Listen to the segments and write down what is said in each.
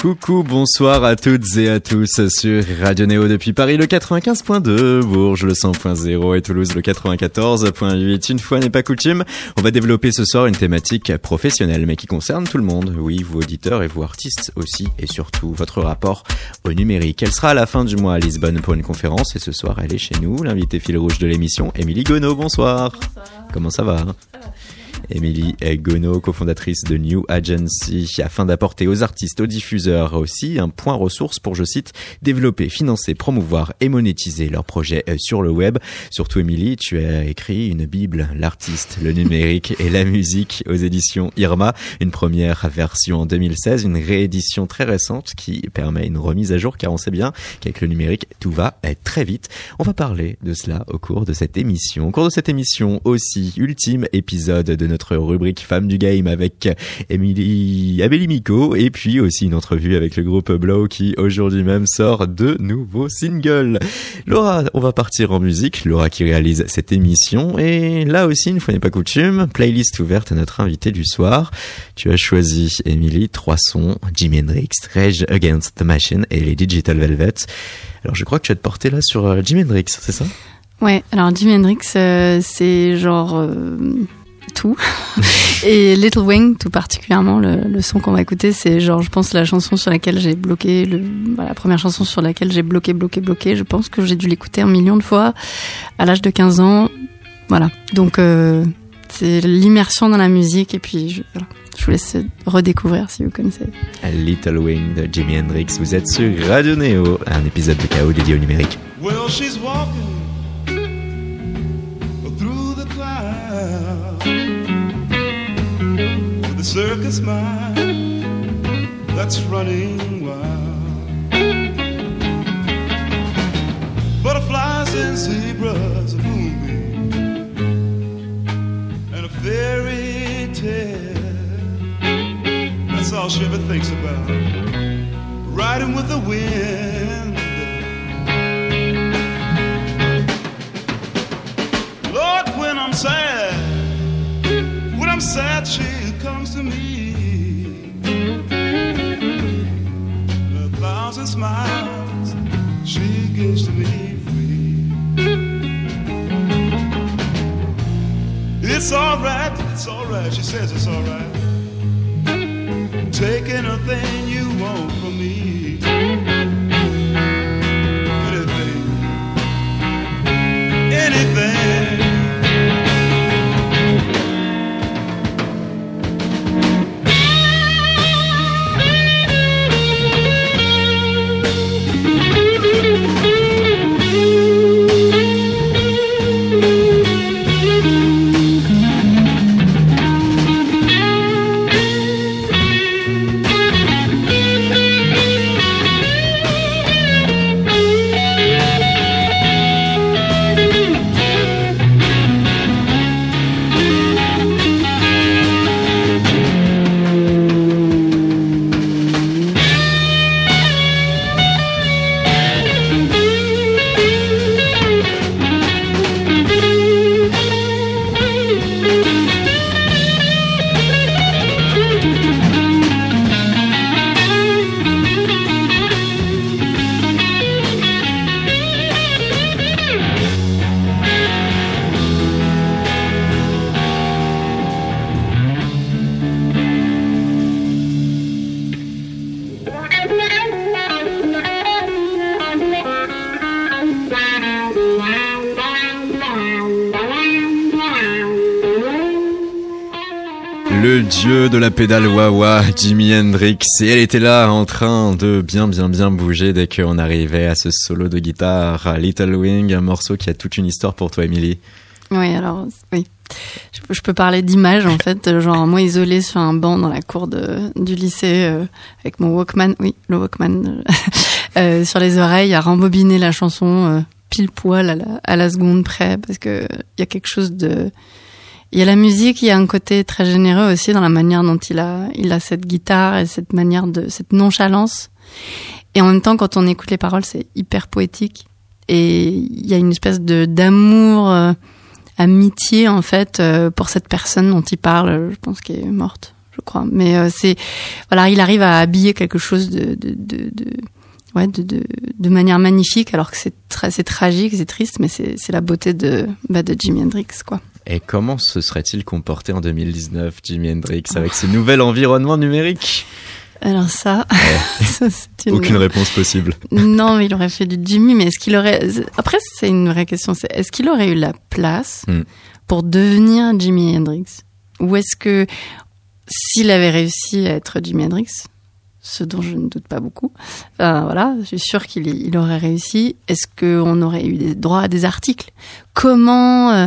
Coucou, bonsoir à toutes et à tous sur Radio Néo depuis Paris le 95.2, Bourges le 100.0 et Toulouse le 94.8. Une fois n'est pas coutume, on va développer ce soir une thématique professionnelle mais qui concerne tout le monde. Oui, vous auditeurs et vous artistes aussi et surtout votre rapport au numérique. Elle sera à la fin du mois à Lisbonne pour une conférence et ce soir elle est chez nous, l'invité fil rouge de l'émission, Émilie Gonneau. Bonsoir. Comment ça va Émilie Gono, cofondatrice de New Agency, afin d'apporter aux artistes, aux diffuseurs aussi un point ressource pour, je cite, développer, financer, promouvoir et monétiser leurs projets euh, sur le web. Surtout, Émilie, tu as écrit une bible, l'artiste, le numérique et la musique aux éditions Irma, une première version en 2016, une réédition très récente qui permet une remise à jour car on sait bien qu'avec le numérique, tout va être très vite. On va parler de cela au cours de cette émission. Au cours de cette émission aussi, ultime épisode de notre rubrique Femme du Game avec Emily Miko et puis aussi une entrevue avec le groupe Blow qui aujourd'hui même sort de nouveaux singles. Laura, on va partir en musique. Laura qui réalise cette émission et là aussi, une fois n'est pas coutume, playlist ouverte à notre invité du soir. Tu as choisi, Emily, trois sons, Jimi Hendrix, Rage Against the Machine et les Digital Velvet. Alors je crois que tu vas te porter là sur euh, Jimi Hendrix, c'est ça? Ouais, alors Jimi Hendrix, euh, c'est genre euh, tout. et Little Wing, tout particulièrement, le, son qu'on va écouter, c'est genre, je pense, la chanson sur laquelle j'ai bloqué, le, la première chanson sur laquelle j'ai bloqué, bloqué, bloqué. Je pense que j'ai dû l'écouter un million de fois à l'âge de 15 ans. Voilà. Donc, euh, c'est l'immersion dans la musique et puis je, voilà. je vous laisse redécouvrir si vous connaissez. Little Wing de Jimi Hendrix. Vous êtes sur Radio Neo, un épisode de Chaos dédié au numérique. Well, she's walking. Circus mind that's running wild. Butterflies and zebras, a moonbeam, and a fairy tale. That's all she ever thinks about. Riding with the wind. Lord, when I'm sad, when I'm sad, she comes to me. A thousand smiles she gives to me free. It's alright, it's alright, she says it's alright. Take anything you want from me. Anything, anything. De la pédale wah Jimi Hendrix. Et elle était là en train de bien bien bien bouger dès qu'on arrivait à ce solo de guitare, Little Wing, un morceau qui a toute une histoire pour toi, Emily. Oui, alors, oui. Je, peux parler d'image en fait, genre moi isolée sur un banc dans la cour de, du lycée euh, avec mon Walkman, oui, le Walkman euh, sur les oreilles, à rembobiner la chanson euh, pile poil à la, à la seconde près parce que il y a quelque chose de il y a la musique, il y a un côté très généreux aussi dans la manière dont il a, il a cette guitare et cette manière de, cette nonchalance. Et en même temps, quand on écoute les paroles, c'est hyper poétique. Et il y a une espèce de d'amour euh, amitié en fait pour cette personne dont il parle. Je pense qu'elle est morte, je crois. Mais c'est voilà, il arrive à habiller quelque chose de, de, de, de ouais, de, de, de, manière magnifique, alors que c'est c'est tragique, c'est triste, mais c'est la beauté de, bah, de Jimi Hendrix, quoi. Et comment se serait-il comporté en 2019, Jimi Hendrix, avec ce nouvel environnement numérique? Alors ça, une... aucune réponse possible. Non, mais il aurait fait du Jimmy, mais est-ce qu'il aurait Après, c'est une vraie question. C'est est-ce qu'il aurait eu la place hmm. pour devenir Jimi Hendrix, ou est-ce que s'il avait réussi à être Jimi Hendrix, ce dont je ne doute pas beaucoup. Euh, voilà, je suis sûre qu'il aurait réussi. Est-ce qu'on aurait eu des droits à des articles? Comment euh,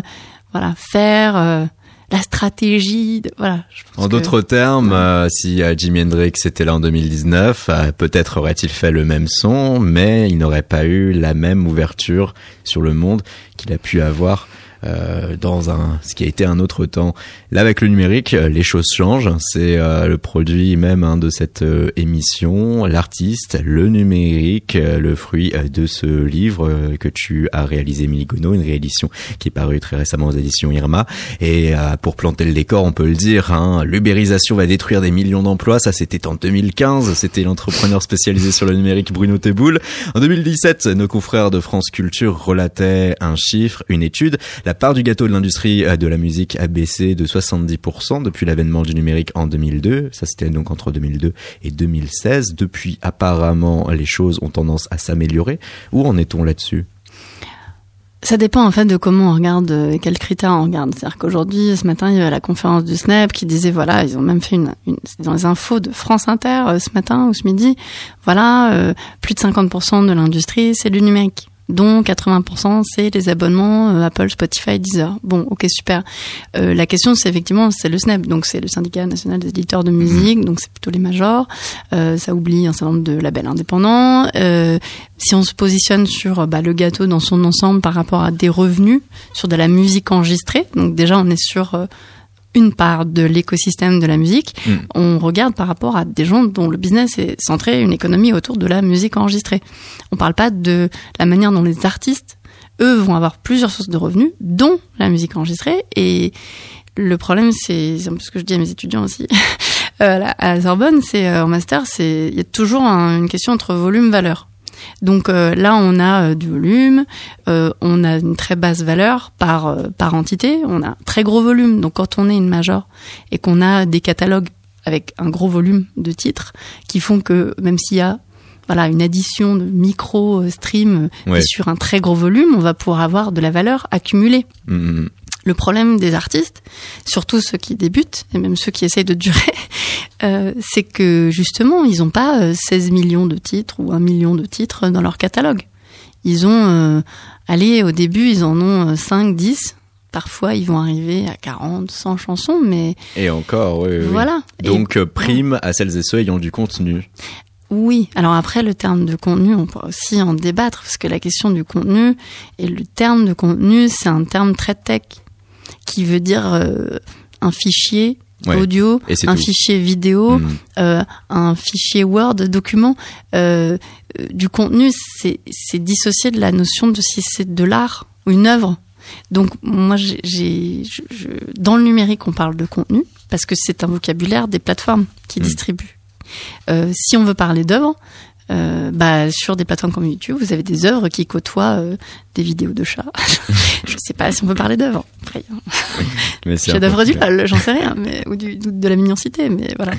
voilà faire euh, la stratégie voilà. en d'autres termes, si Jimi Hendrix était là en 2019, peut-être aurait-il fait le même son, mais il n'aurait pas eu la même ouverture sur le monde qu'il a pu avoir euh, dans un ce qui a été un autre temps. Là, avec le numérique, euh, les choses changent. C'est euh, le produit même hein, de cette émission, l'artiste, le numérique, le fruit de ce livre que tu as réalisé, Miligono, une réédition qui est parue très récemment aux éditions Irma. Et pour planter le décor, on peut le dire, hein, l'ubérisation va détruire des millions d'emplois. Ça, c'était en 2015. C'était l'entrepreneur spécialisé sur le numérique Bruno Teboul. En 2017, nos confrères de France Culture relataient un chiffre, une étude. Part du gâteau de l'industrie euh, de la musique a baissé de 70% depuis l'avènement du numérique en 2002. Ça, c'était donc entre 2002 et 2016. Depuis, apparemment, les choses ont tendance à s'améliorer. Où en est-on là-dessus? Ça dépend en fait de comment on regarde et quels critères on regarde. C'est-à-dire qu'aujourd'hui, ce matin, il y avait la conférence du Snap qui disait voilà, ils ont même fait une, une dans les infos de France Inter euh, ce matin ou ce midi, voilà, euh, plus de 50% de l'industrie c'est du numérique dont 80% c'est les abonnements euh, Apple, Spotify, Deezer. Bon, ok, super. Euh, la question, c'est effectivement, c'est le SNAP, donc c'est le syndicat national des éditeurs de musique, mhm. donc c'est plutôt les majors. Euh, ça oublie un certain nombre de labels indépendants. Euh, si on se positionne sur bah, le gâteau dans son ensemble par rapport à des revenus, sur de la musique enregistrée, donc déjà on est sur une part de l'écosystème de la musique, mm. on regarde par rapport à des gens dont le business est centré, une économie autour de la musique enregistrée. On parle pas de la manière dont les artistes, eux, vont avoir plusieurs sources de revenus, dont la musique enregistrée. Et le problème, c'est, c'est un peu ce que je dis à mes étudiants aussi, euh, à la Sorbonne, c'est euh, en master, c'est il y a toujours une question entre volume-valeur. Donc euh, là, on a euh, du volume, euh, on a une très basse valeur par par entité, on a un très gros volume. Donc quand on est une major et qu'on a des catalogues avec un gros volume de titres qui font que même s'il y a voilà une addition de micro stream sur un très gros volume, on va pouvoir avoir de la valeur accumulée. Mmh, mmh. Le problème des artistes, surtout ceux qui débutent et même ceux qui essayent de durer, euh, c'est que justement, ils n'ont pas 16 euh, millions de titres ou 1 million de titres dans leur catalogue. Ils ont, euh, allez, au début, ils en ont 5, 10. Parfois, ils vont arriver à 40, 100 chansons, mais... Et encore, oui. Voilà. Donc, prime à celles et ceux ayant du contenu. Oui, alors après le terme de contenu, on peut aussi en débattre parce que la question du contenu et le terme de contenu, c'est un terme très tech qui veut dire euh, un fichier audio, un fichier vidéo, hmm. euh, un fichier Word, document. Euh, du contenu, c'est dissocié de la notion de si c'est de l'art ou une œuvre. Donc moi, j'ai, dans le numérique, on parle de contenu parce que c'est un vocabulaire des plateformes qui hmm. distribuent. si on veut parler d'œuvre, euh, bah, sur des plateformes comme YouTube, vous avez des œuvres qui côtoient euh, des vidéos de chats. je sais pas si on peut parler d'œuvres. Chef d'œuvre du mal, j'en sais rien, mais ou du, de la mignoncité, mais voilà.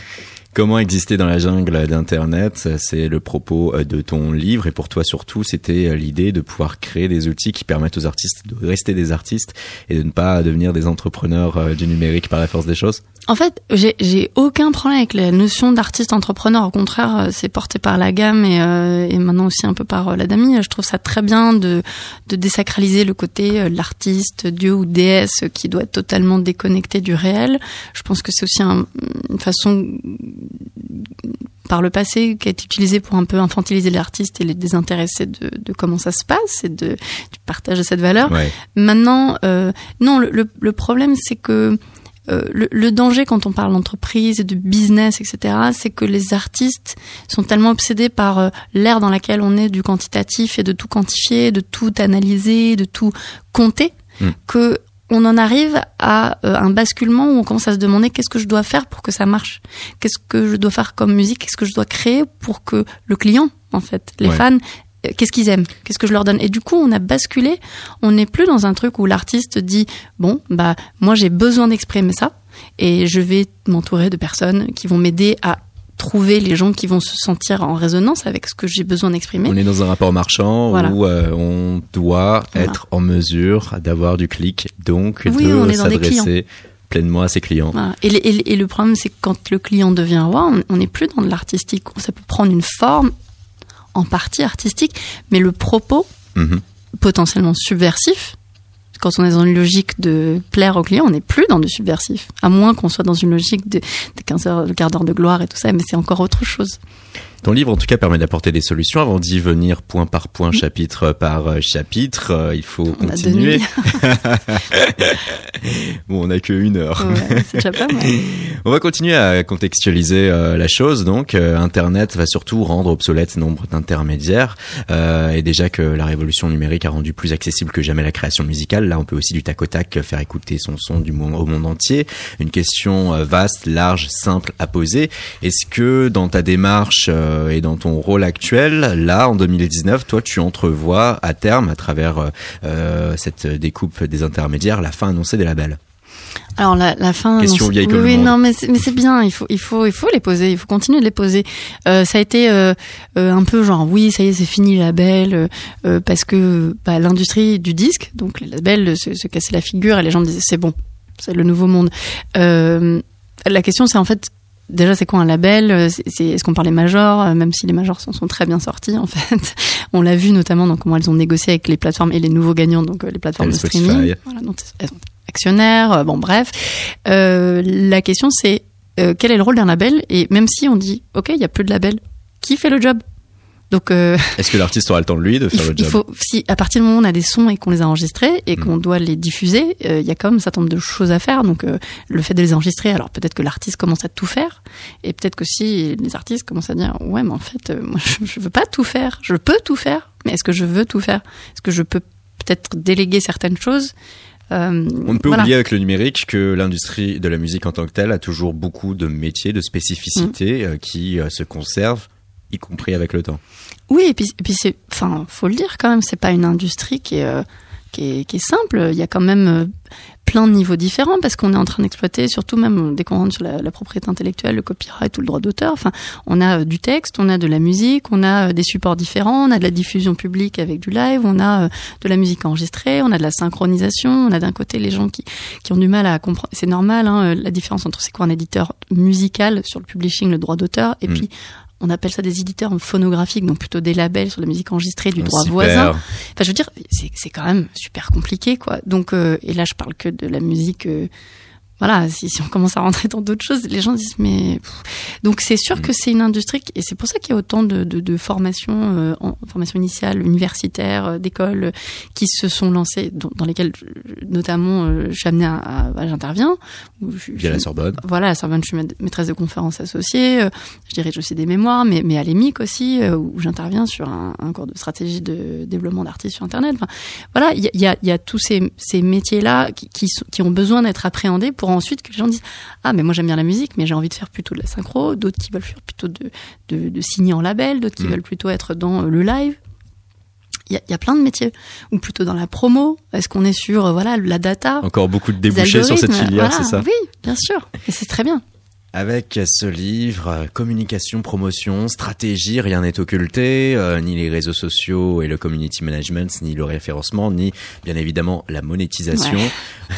Comment exister dans la jungle d'Internet C'est le propos euh, de ton livre et pour toi surtout, c'était l'idée de pouvoir créer des outils qui permettent aux artistes de rester des artistes et de ne pas devenir des entrepreneurs du numérique par la force des choses? En fait, j'ai aucun problème avec la notion d'artiste entrepreneur. Au contraire, c'est porté par la gamme et, et, maintenant aussi un peu par la Dami. Je trouve ça très bien de, de désacraliser le côté l'artiste, dieu ou déesse qui doit être totalement déconnecté du réel. Je pense que c'est aussi un, une façon par le passé qui a été utilisé pour un peu infantiliser l'artiste et les désintéresser de, de, comment ça se passe et de, du partage de cette valeur. Maintenant, euh, non, le, le problème c'est que euh, le, le, danger quand on parle d'entreprise et de business, etc., c'est que les artistes sont tellement obsédés par euh, l'ère dans laquelle on est du quantitatif et de tout quantifier, de tout analyser, de tout compter, mm. que on en arrive à euh, un basculement où on commence à se demander qu'est-ce que je dois faire pour que ça marche, qu'est-ce que je dois faire comme musique, qu'est-ce que je dois créer pour que le client, en fait, les fans, qu'est-ce qu'ils aiment, qu'est-ce que je leur donne? Et du coup, on a basculé. On n'est plus dans un truc où l'artiste dit bon, bah moi j'ai besoin d'exprimer ça et je vais m'entourer de personnes qui vont m'aider à trouver les gens qui vont se sentir en résonance avec ce que j'ai besoin d'exprimer. On est dans un rapport marchand où euh, on doit être en mesure d'avoir du clic, donc de s'adresser pleinement à ses clients. Et, le problème, c'est que quand le client devient roi, on n'est plus dans de l'artistique. Ça peut prendre une forme en partie artistique, mais le propos, mhm. potentiellement subversif, quand on est dans une logique de plaire au client, on n'est plus dans du subversif. À moins qu'on soit dans une logique de, de 15 heures, de quart d'heure de gloire et tout ça, mais c'est encore autre chose. Ton livre, en tout cas, permet d'apporter des solutions. Avant d'y venir point par point, chapitre par euh, chapitre, euh, il faut continuer. bon, on n'a que une heure. c'est déjà pas mal. on va continuer à contextualiser euh, la chose. Donc, Internet va surtout rendre obsolète nombre d'intermédiaires. et déjà que la révolution numérique a rendu plus accessible que jamais la création musicale, là, on peut aussi du tac au tac faire écouter son son du monde, au monde entier. Une question vaste, large, simple à poser. Est-ce que dans ta démarche euh, et dans ton rôle actuel, là, en 2019, toi, tu entrevois à terme, à travers euh, cette découpe des intermédiaires, la fin annoncée des labels alors la, la fin. Question vieille comme oui, non, mais c'est bien. Il faut, il faut, il faut les poser. Il faut continuer de les poser. Euh, ça a été euh, euh, un peu genre oui, ça y est, c'est fini les labels euh, parce que bah, l'industrie du disque, donc les labels se, se cassaient la figure et les gens disaient c'est bon, c'est le nouveau monde. la question c'est en fait déjà c'est quoi un label? Euh, c'est est-ce qu'on parle des majors? Euh, même si les majors sont, sont très bien sortis en fait. On l'a vu notamment dans comment elles ont négocié avec les plateformes et les nouveaux gagnants donc euh, les plateformes de streaming. Voilà, donc elles sont actionnaires bon bref. Euh, la question c'est quel est le rôle d'un label? Et même si on dit ok il y a plus de label qui fait le job? Donc, euh, est-ce que l'artiste aura le temps de lui de faire le job il faut, Si à partir du moment où on a des sons et qu'on les a enregistrés et qu'on mm. doit les diffuser, euh, il y a quand même un certain nombre de choses à faire. Donc, euh, le fait de les enregistrer, alors peut-être que l'artiste commence à tout faire, et peut-être que si les artistes commencent à dire, ouais, mais en fait, moi, je, je veux pas tout faire, je peux tout faire, mais est-ce que je veux tout faire? Est-ce que je peux peut-être déléguer certaines choses? Euh, on ne peut oublier avec le numérique que l'industrie de la musique en tant que telle a toujours beaucoup de métiers, de spécificités mm. qui se conservent y compris avec le temps. Oui, et puis, et puis c'est, enfin, faut le dire quand même, c'est pas une industrie qui est, euh, qui est, qui est simple. Il y a quand même euh, plein de niveaux différents parce qu'on est en train d'exploiter, surtout même dès qu'on rentre sur la, la, propriété intellectuelle, le copyright ou le droit d'auteur. Enfin, on a euh, du texte, on a de la musique, on a des supports différents, on a de la diffusion publique avec du live, on a de la musique enregistrée, on a de la synchronisation, on a d'un côté les gens qui, qui ont du mal à comprendre. C'est normal, hein, la différence entre c'est quoi un éditeur musical sur le publishing, le droit d'auteur, et mm. puis on appelle ça des éditeurs phonographiques, donc plutôt des labels sur la musique enregistrée du droit voisin. Enfin, je veux dire, c'est quand même super compliqué, quoi. Donc, euh, et là, je parle que de la musique euh, voilà, si, si, on commence à rentrer dans d'autres choses, les gens disent mais donc c'est sûr mm. que c'est une industrie et c'est pour ça qu'il y a autant de, de, de formations, euh, en formation initiale, universitaire, euh, d'écoles euh, qui se sont lancées, dans, dans lesquelles notamment euh, je suis amenée à, à, j'interviens. Via la Sorbonne. Voilà, la Sorbonne, je suis maîtresse de conférences associée. je dirige aussi des mémoires, mais, mais à l'EMIC aussi, où j'interviens sur un, un, cours de stratégie de développement d'artistes sur Internet. Enfin, voilà, il y a, y, a, y a, tous ces, ces métiers-là qui, qui, qui ont besoin d'être appréhendés pour ensuite que les gens disent ah mais moi j'aime bien la musique mais j'ai envie de faire plutôt de la synchro d'autres qui veulent faire plutôt de, de, de signer en label d'autres qui mm. veulent plutôt être dans le live. Il y, a, y a, plein de métiers. Ou plutôt dans la promo. Est-ce qu'on est sur euh, voilà la data encore beaucoup de débouchés sur cette filière c'est ça. Oui bien sûr. Et c'est très bien avec ce livre, communication, promotion, stratégie, rien n'est occulté, euh, ni les réseaux sociaux et le community management, ni le référencement, ni bien évidemment la monétisation.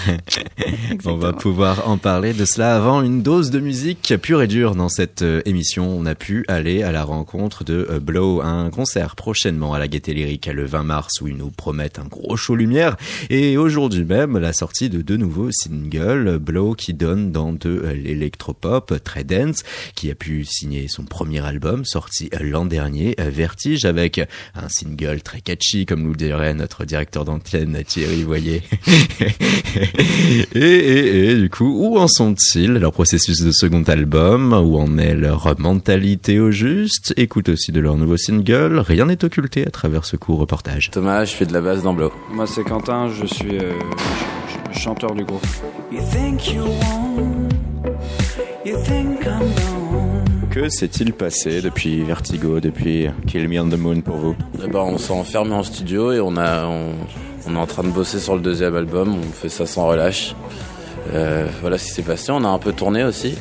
on va pouvoir en parler de cela avant une dose de musique pure et dure dans cette euh, émission. On a pu aller à la rencontre de euh, Blow, un concert prochainement à la Gaieté Lyrique le 20 mars où ils nous promettent un gros show lumière. Et aujourd'hui même, la sortie de deux nouveaux singles, Blow qui donne dans de l'électropop très dense, qui a pu signer son premier album sorti l'an dernier, Vertige, avec un single très catchy, comme nous dirait notre directeur d'antenne Thierry Voyer. et, et, et, du coup, où en sont-ils leur processus de second album? Où en est leur mentalité au juste? Écoute aussi de leur nouveau single. Rien n'est occulté à travers ce court reportage. Thomas, je fais de la basse dans Blow. Moi, c'est Quentin, je suis, euh, chanteur du groupe. Que s'est-il passé depuis Vertigo, depuis Kill Me on the Moon pour vous? Eh ben, On s'est enfermé en studio et on, a, on, est en train de bosser sur le deuxième album. On fait ça sans relâche. Euh, voilà ce qui s'est passé. On a un peu tourné aussi.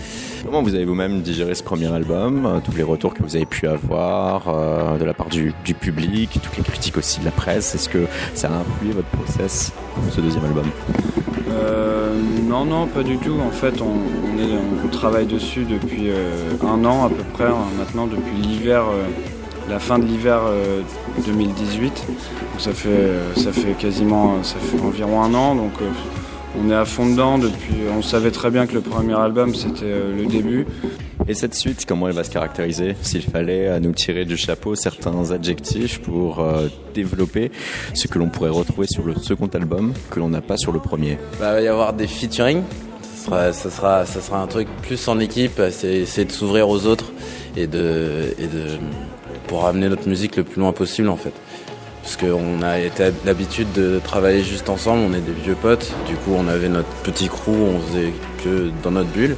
Comment vous avez vous-même digéré ce premier album, euh, tous les retours que vous avez pu avoir euh, de la part du, public, toutes les critiques aussi de la presse? Est-ce que ça a influé votre process pour ce deuxième album? Euh, Non, non, pas du tout. En fait, on, travaille dessus depuis un an à peu près, hein, maintenant depuis l'hiver la fin de l'hiver 2018. ça fait ça fait quasiment ça fait environ un an donc on est à fond dedans depuis. On savait très bien que le premier album c'était euh, le début. Et cette suite, comment elle va se caractériser? S'il fallait à nous tirer du chapeau certains adjectifs pour euh, développer ce que l'on pourrait retrouver sur le second album que l'on n'a pas sur le premier? Bah, il va y avoir des featuring. Ça sera, ça sera, un truc plus en équipe. C'est essayer de s'ouvrir aux autres et de, et de pour amener notre musique le plus loin possible en fait parce qu'on a été l'habitude de travailler juste ensemble, on est des vieux potes, du coup on avait notre petit crew, on faisait que dans notre bulle,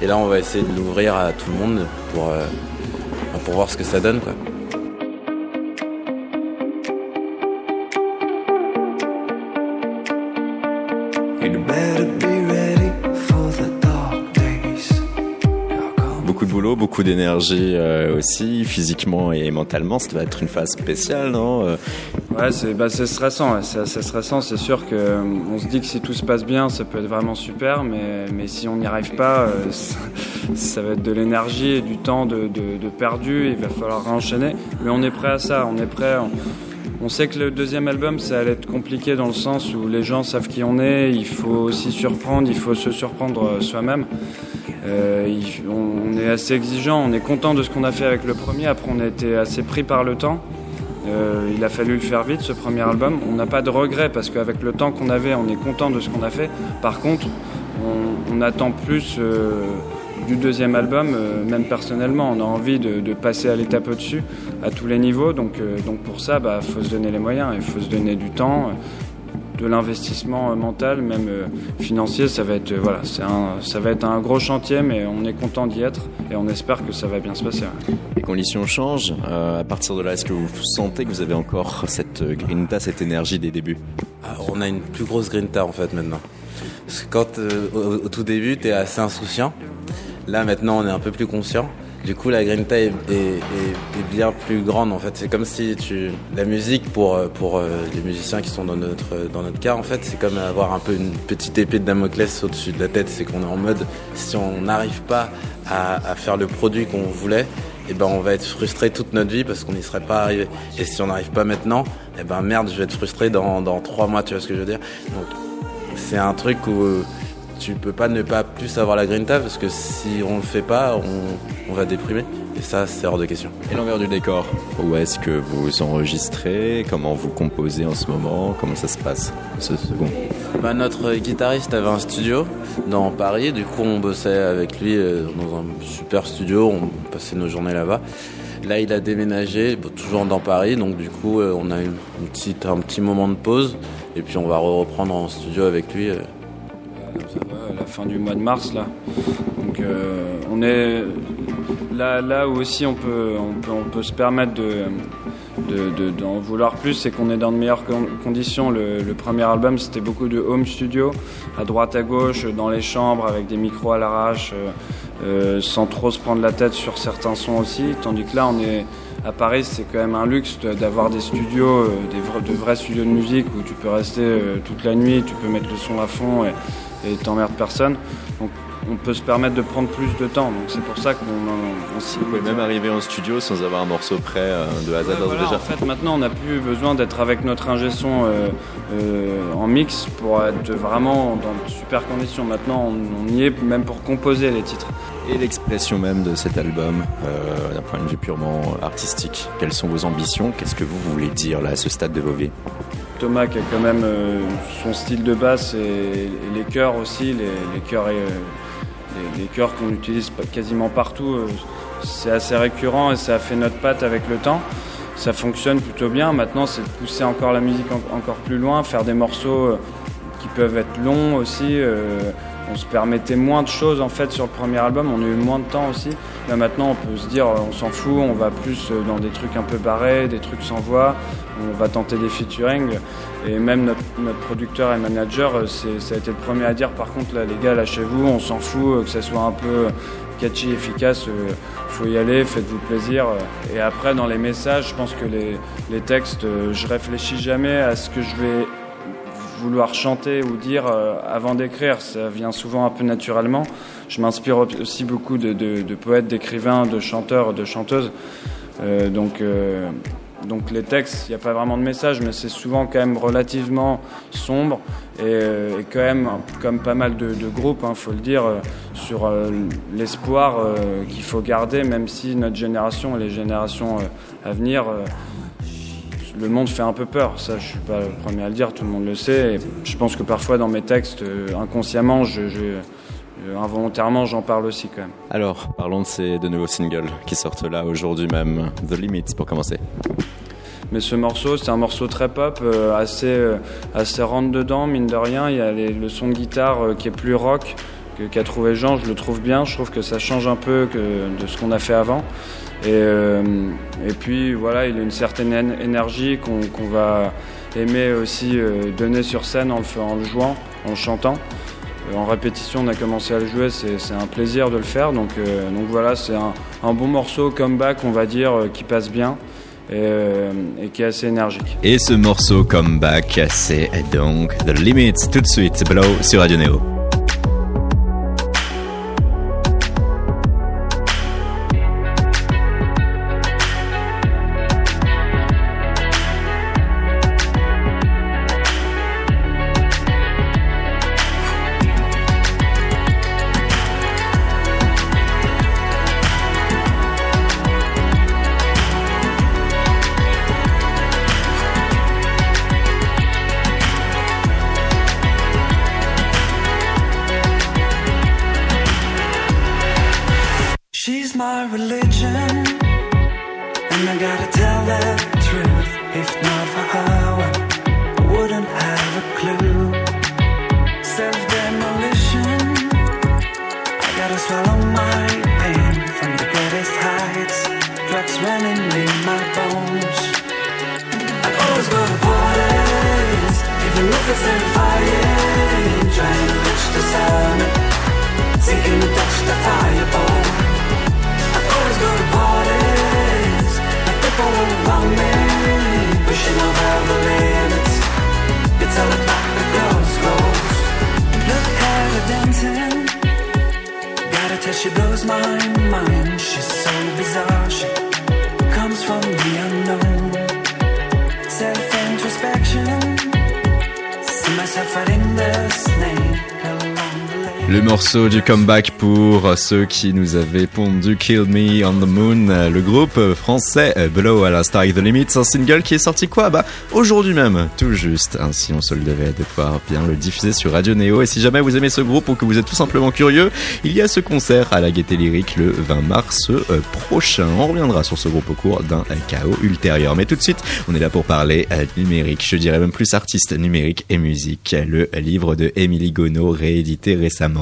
et là on va essayer de l'ouvrir à tout le monde pour, euh, pour voir ce que ça donne. Beaucoup d'énergie euh, aussi, physiquement et mentalement. Ça doit être une phase spéciale, non euh? Ouais, c'est bah, stressant. C'est stressant. C'est sûr que euh, on se dit que si tout se passe bien, ça peut être vraiment super, mais, mais si on n'y arrive pas, ça, va être de l'énergie et du temps de, perdu. Il va falloir enchaîner. Mais on est prêt à ça. On est prêt. On sait que le deuxième album, ça allait être compliqué dans le sens où les gens savent qui on est, il faut aussi surprendre, il faut se surprendre soi-même. Euh, on est assez exigeant, on est content de ce qu'on a fait avec le premier. Après, on a été assez pris par le temps. Euh, il a fallu le faire vite, ce premier album. On n'a pas de regrets parce qu'avec le temps qu'on avait, on est content de ce qu'on a fait. Par contre, on, attend plus euh, du deuxième album, même personnellement. On a envie de, passer à l'étape au-dessus, à tous les niveaux. Donc, donc pour ça, il bah, faut se donner les moyens, il faut se donner du temps de l'investissement euh, mental, même euh, financier, ça va être euh, voilà, c'est un, ça va être un gros chantier, mais on est content d'y être et on espère que ça va bien se passer. Les conditions changent. à partir de là, est-ce que vous sentez que vous avez encore cette grinta, cette énergie des débuts? On a une plus grosse grinta en fait maintenant. Parce que quand au, tout début, tu es assez insouciant. Là maintenant, on est un peu plus conscient. Du coup, la grinta est, est, bien plus grande en fait. C'est comme si tu la musique pour pour euh, les musiciens qui sont dans notre dans notre cas en fait, c'est comme avoir un peu une petite épée de Damoclès au-dessus de la tête. C'est qu'on est en mode si on n'arrive pas à, faire le produit qu'on voulait, eh ben on va être frustré toute notre vie parce qu'on n'y serait pas arrivé. Et si on n'arrive pas maintenant, eh ben merde, je vais être frustré dans dans trois mois. Tu vois ce que je veux dire? Donc c'est un truc où tu peux pas ne pas plus avoir la grinta parce que si on le fait pas, on, va déprimer. Et ça, c'est hors de question. Et l'envers du décor Où est-ce que vous enregistrez? Comment vous composez en ce moment? Comment ça se passe ce second? Bah, Notre guitariste avait un studio dans Paris. Du coup, on bossait avec lui euh, dans un super studio. On passait nos journées là-bas. Là, il a déménagé, toujours dans Paris. Donc, du coup, euh, on a une, petite, un petit moment de pause. Et puis, on va reprendre en studio avec lui. Euh, la fin du mois de mars là. Donc euh, on est là, là où aussi on peut, on peut, se permettre de d'en vouloir plus, c'est qu'on est dans de meilleures conditions. Le, premier album, c'était beaucoup de home studio, à droite à gauche, dans les chambres, avec des micros à l'arrache, euh, euh, sans trop se prendre la tête sur certains sons aussi. Tandis que là, on est à Paris, c'est quand même un luxe d'avoir des studios, des de vrais studios de musique où tu peux rester toute la nuit, tu peux mettre le son à fond et t'emmerdes personne. Donc on peut se permettre de prendre plus de temps. Donc c'est pour ça qu'on on, s'y. Vous pouvez même arriver en studio sans avoir un morceau prêt euh, de hasard déjà. En fait, maintenant, on n'a plus besoin d'être avec notre ingé son euh, euh, en mix pour être vraiment dans de super conditions. Maintenant, on, y est même pour composer les titres. Et l'expression même de cet album, d'un point de vue purement artistique. Quelles sont vos ambitions? Qu'est-ce que vous voulez dire là à ce stade de vos vies? Thomas qui a quand même son style de basse et, les chœurs aussi, les, les chœurs qu'on utilise quasiment partout, euh, c'est assez récurrent et ça a fait notre patte avec le temps. Ça fonctionne plutôt bien. Maintenant, c'est de pousser encore la musique encore plus loin, faire des morceaux euh, qui peuvent être longs aussi. On se permettait moins de choses en fait sur le premier album, on a eu moins de temps aussi. Là maintenant on peut se dire on s'en fout, on va plus dans des trucs un peu barrés, des trucs sans voix, on va tenter des featuring. Et même notre, producteur et manager, ça a été le premier à dire par contre là les gars lâchez-vous, on s'en fout, que ça soit un peu catchy, efficace, faut y aller, faites-vous plaisir. Et après, dans les messages, je pense que les, les textes, je réfléchis jamais à ce que je vais vouloir chanter ou dire avant d'écrire. Ça vient souvent un peu naturellement. Je m'inspire aussi beaucoup de, poètes, d'écrivains, de chanteurs, de chanteuses. Euh, donc, euh, donc les textes, il n'y a pas vraiment de message, mais c'est souvent quand même relativement sombre et, euh, quand même, comme pas mal de, groupes, il hein, faut le dire, euh, sur euh, l'espoir qu'il faut garder, même si notre génération et les générations à venir, le monde fait un peu peur. Ça, je suis pas le premier à le dire, tout le monde le sait. Et je pense que parfois dans mes textes, inconsciemment, je, involontairement, j'en parle aussi quand même. Alors, parlons de ces deux nouveaux singles qui sortent là aujourd'hui même. The Limits pour commencer. Mais ce morceau, c'est un morceau très pop, euh, assez, euh, assez rentre dedans, mine de rien. Il y a le son de guitare euh, qui est plus rock qu'a trouvé Jean. Je le trouve bien. Je trouve que ça change un peu de ce qu'on a fait avant. Et, et, puis voilà, il a une certaine énergie qu'on va aimer aussi donner sur scène en le, le jouant, en chantant. En répétition, on a commencé à le jouer, c'est un plaisir de le faire. Donc, voilà, c'est un, bon morceau, comeback, on va dire, qui passe bien. Euh, et, qui est assez énergique. Et ce morceau comeback, c'est donc The Limits tout de suite, Blow sur Radio Neo. And I gotta tell the truth. If not for her, I wouldn't have a clue. Self demolition. I gotta swallow my pain from the greatest heights. Drugs running in my bones. I always go to parties, even if. Trying to reach the sun, seeking to touch the fireball. she blows my mind. She's so bizarre. She comes from the unknown. Le morceau du comeback pour ceux qui nous avaient pondu Kill Me on the Moon, le groupe français Blow à l'instar The Limits, un single qui est sorti quoi? Bah aujourd'hui même, tout juste. Ainsi on se le devait de pouvoir bien le diffuser sur Radio Neo. Et si jamais vous aimez ce groupe ou que vous êtes tout simplement curieux, il y a ce concert à la Gaieté Lyrique le 20 mars euh, prochain. On reviendra sur ce groupe au cours d'un chaos ultérieur. Mais tout de suite, on est là pour parler euh, numérique. Je dirais même plus artiste numérique et musique. Le livre de Émilie Gonneau réédité récemment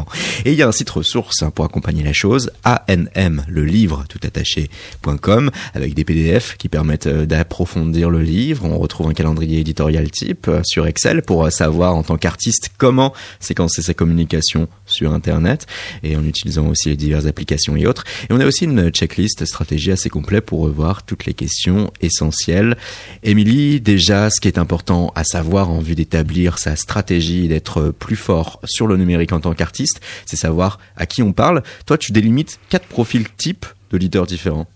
et il y a un site ressource hein, pour accompagner la chose, ANM, le livre tout attaché.com, avec des PDF qui permettent euh, d'approfondir le livre. On retrouve un calendrier éditorial type euh, sur Excel pour euh, savoir en tant qu'artiste comment séquencer sa communication sur Internet et en utilisant aussi les diverses applications et autres. Et on a aussi une checklist stratégie assez complète pour revoir toutes les questions essentielles. Émilie, déjà, ce qui est important à savoir en vue d'établir sa stratégie d'être plus fort sur le numérique en tant qu'artiste, c'est savoir à qui on parle. Toi, tu délimites quatre profils types de leaders différents.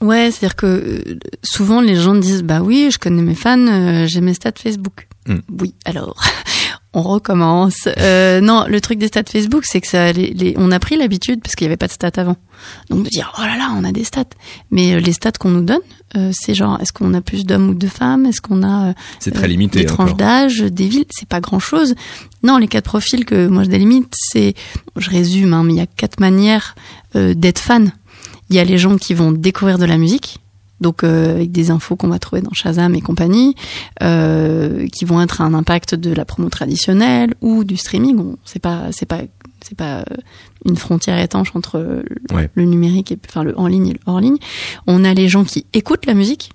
Ouais, c'est-à-dire que euh, souvent les gens disent bah oui, je connais mes fans, euh, j'ai mes stats Facebook. Hmm. Oui, alors on recommence. Euh, non, le truc des stats Facebook, c'est que ça, les, on a pris l'habitude parce qu'il n'y avait pas de stats avant. Donc de dire oh là là, on a des stats. Mais euh, les stats qu'on nous donne, euh, c'est genre est-ce qu'on a plus d'hommes ou de femmes, est-ce qu'on a c'est très limité des tranches d'âge, des villes, c'est pas grand chose. Non, les quatre profils que moi je délimite, c'est, je résume, hein, mais il y a quatre manières d'être fan. Il y a les gens qui vont découvrir de la musique, donc euh, avec des infos qu'on va trouver dans Shazam et compagnie, euh, qui vont être un impact de la promo traditionnelle ou du streaming. C'est pas, c'est pas, c'est pas euh, une frontière étanche entre le, Ouais. le numérique et enfin le en ligne et le hors ligne. On a les gens qui écoutent la musique,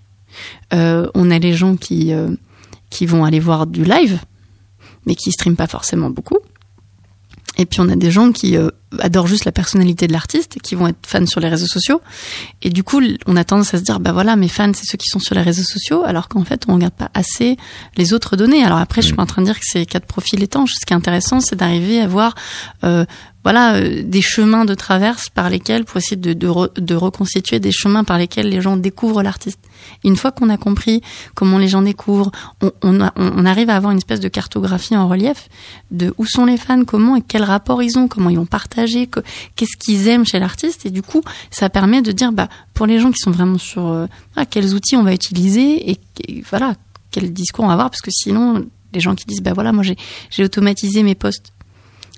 euh, on a les gens qui qui vont aller voir du live, mais qui streament pas forcément beaucoup. Et puis on a des gens qui euh, adorent juste la personnalité de l'artiste et qui vont être fans sur les réseaux sociaux. Et du coup, on a tendance à se dire, bah voilà, mes fans, c'est ceux qui sont sur les réseaux sociaux, alors qu'en fait, on regarde pas assez les autres données. Alors après, je suis pas en train de dire que c'est quatre profils étanches. Ce qui est intéressant, c'est d'arriver à voir, euh, voilà, euh, des chemins de traverse par lesquels, pour essayer de, de, re- de reconstituer des chemins par lesquels les gens découvrent l'artiste. Une fois qu'on a compris comment les gens découvrent, on, arrive à avoir une espèce de cartographie en relief de où sont les fans, comment et quel rapport ils ont, comment ils vont partager, que- qu'est-ce qu'ils aiment chez l'artiste. Et du coup, ça permet de dire, bah, pour les gens qui sont vraiment sur euh, voilà, quels outils on va utiliser et, voilà, quel discours on va avoir, parce que sinon, les gens qui disent, bah voilà, moi j'ai j'ai automatisé mes posts.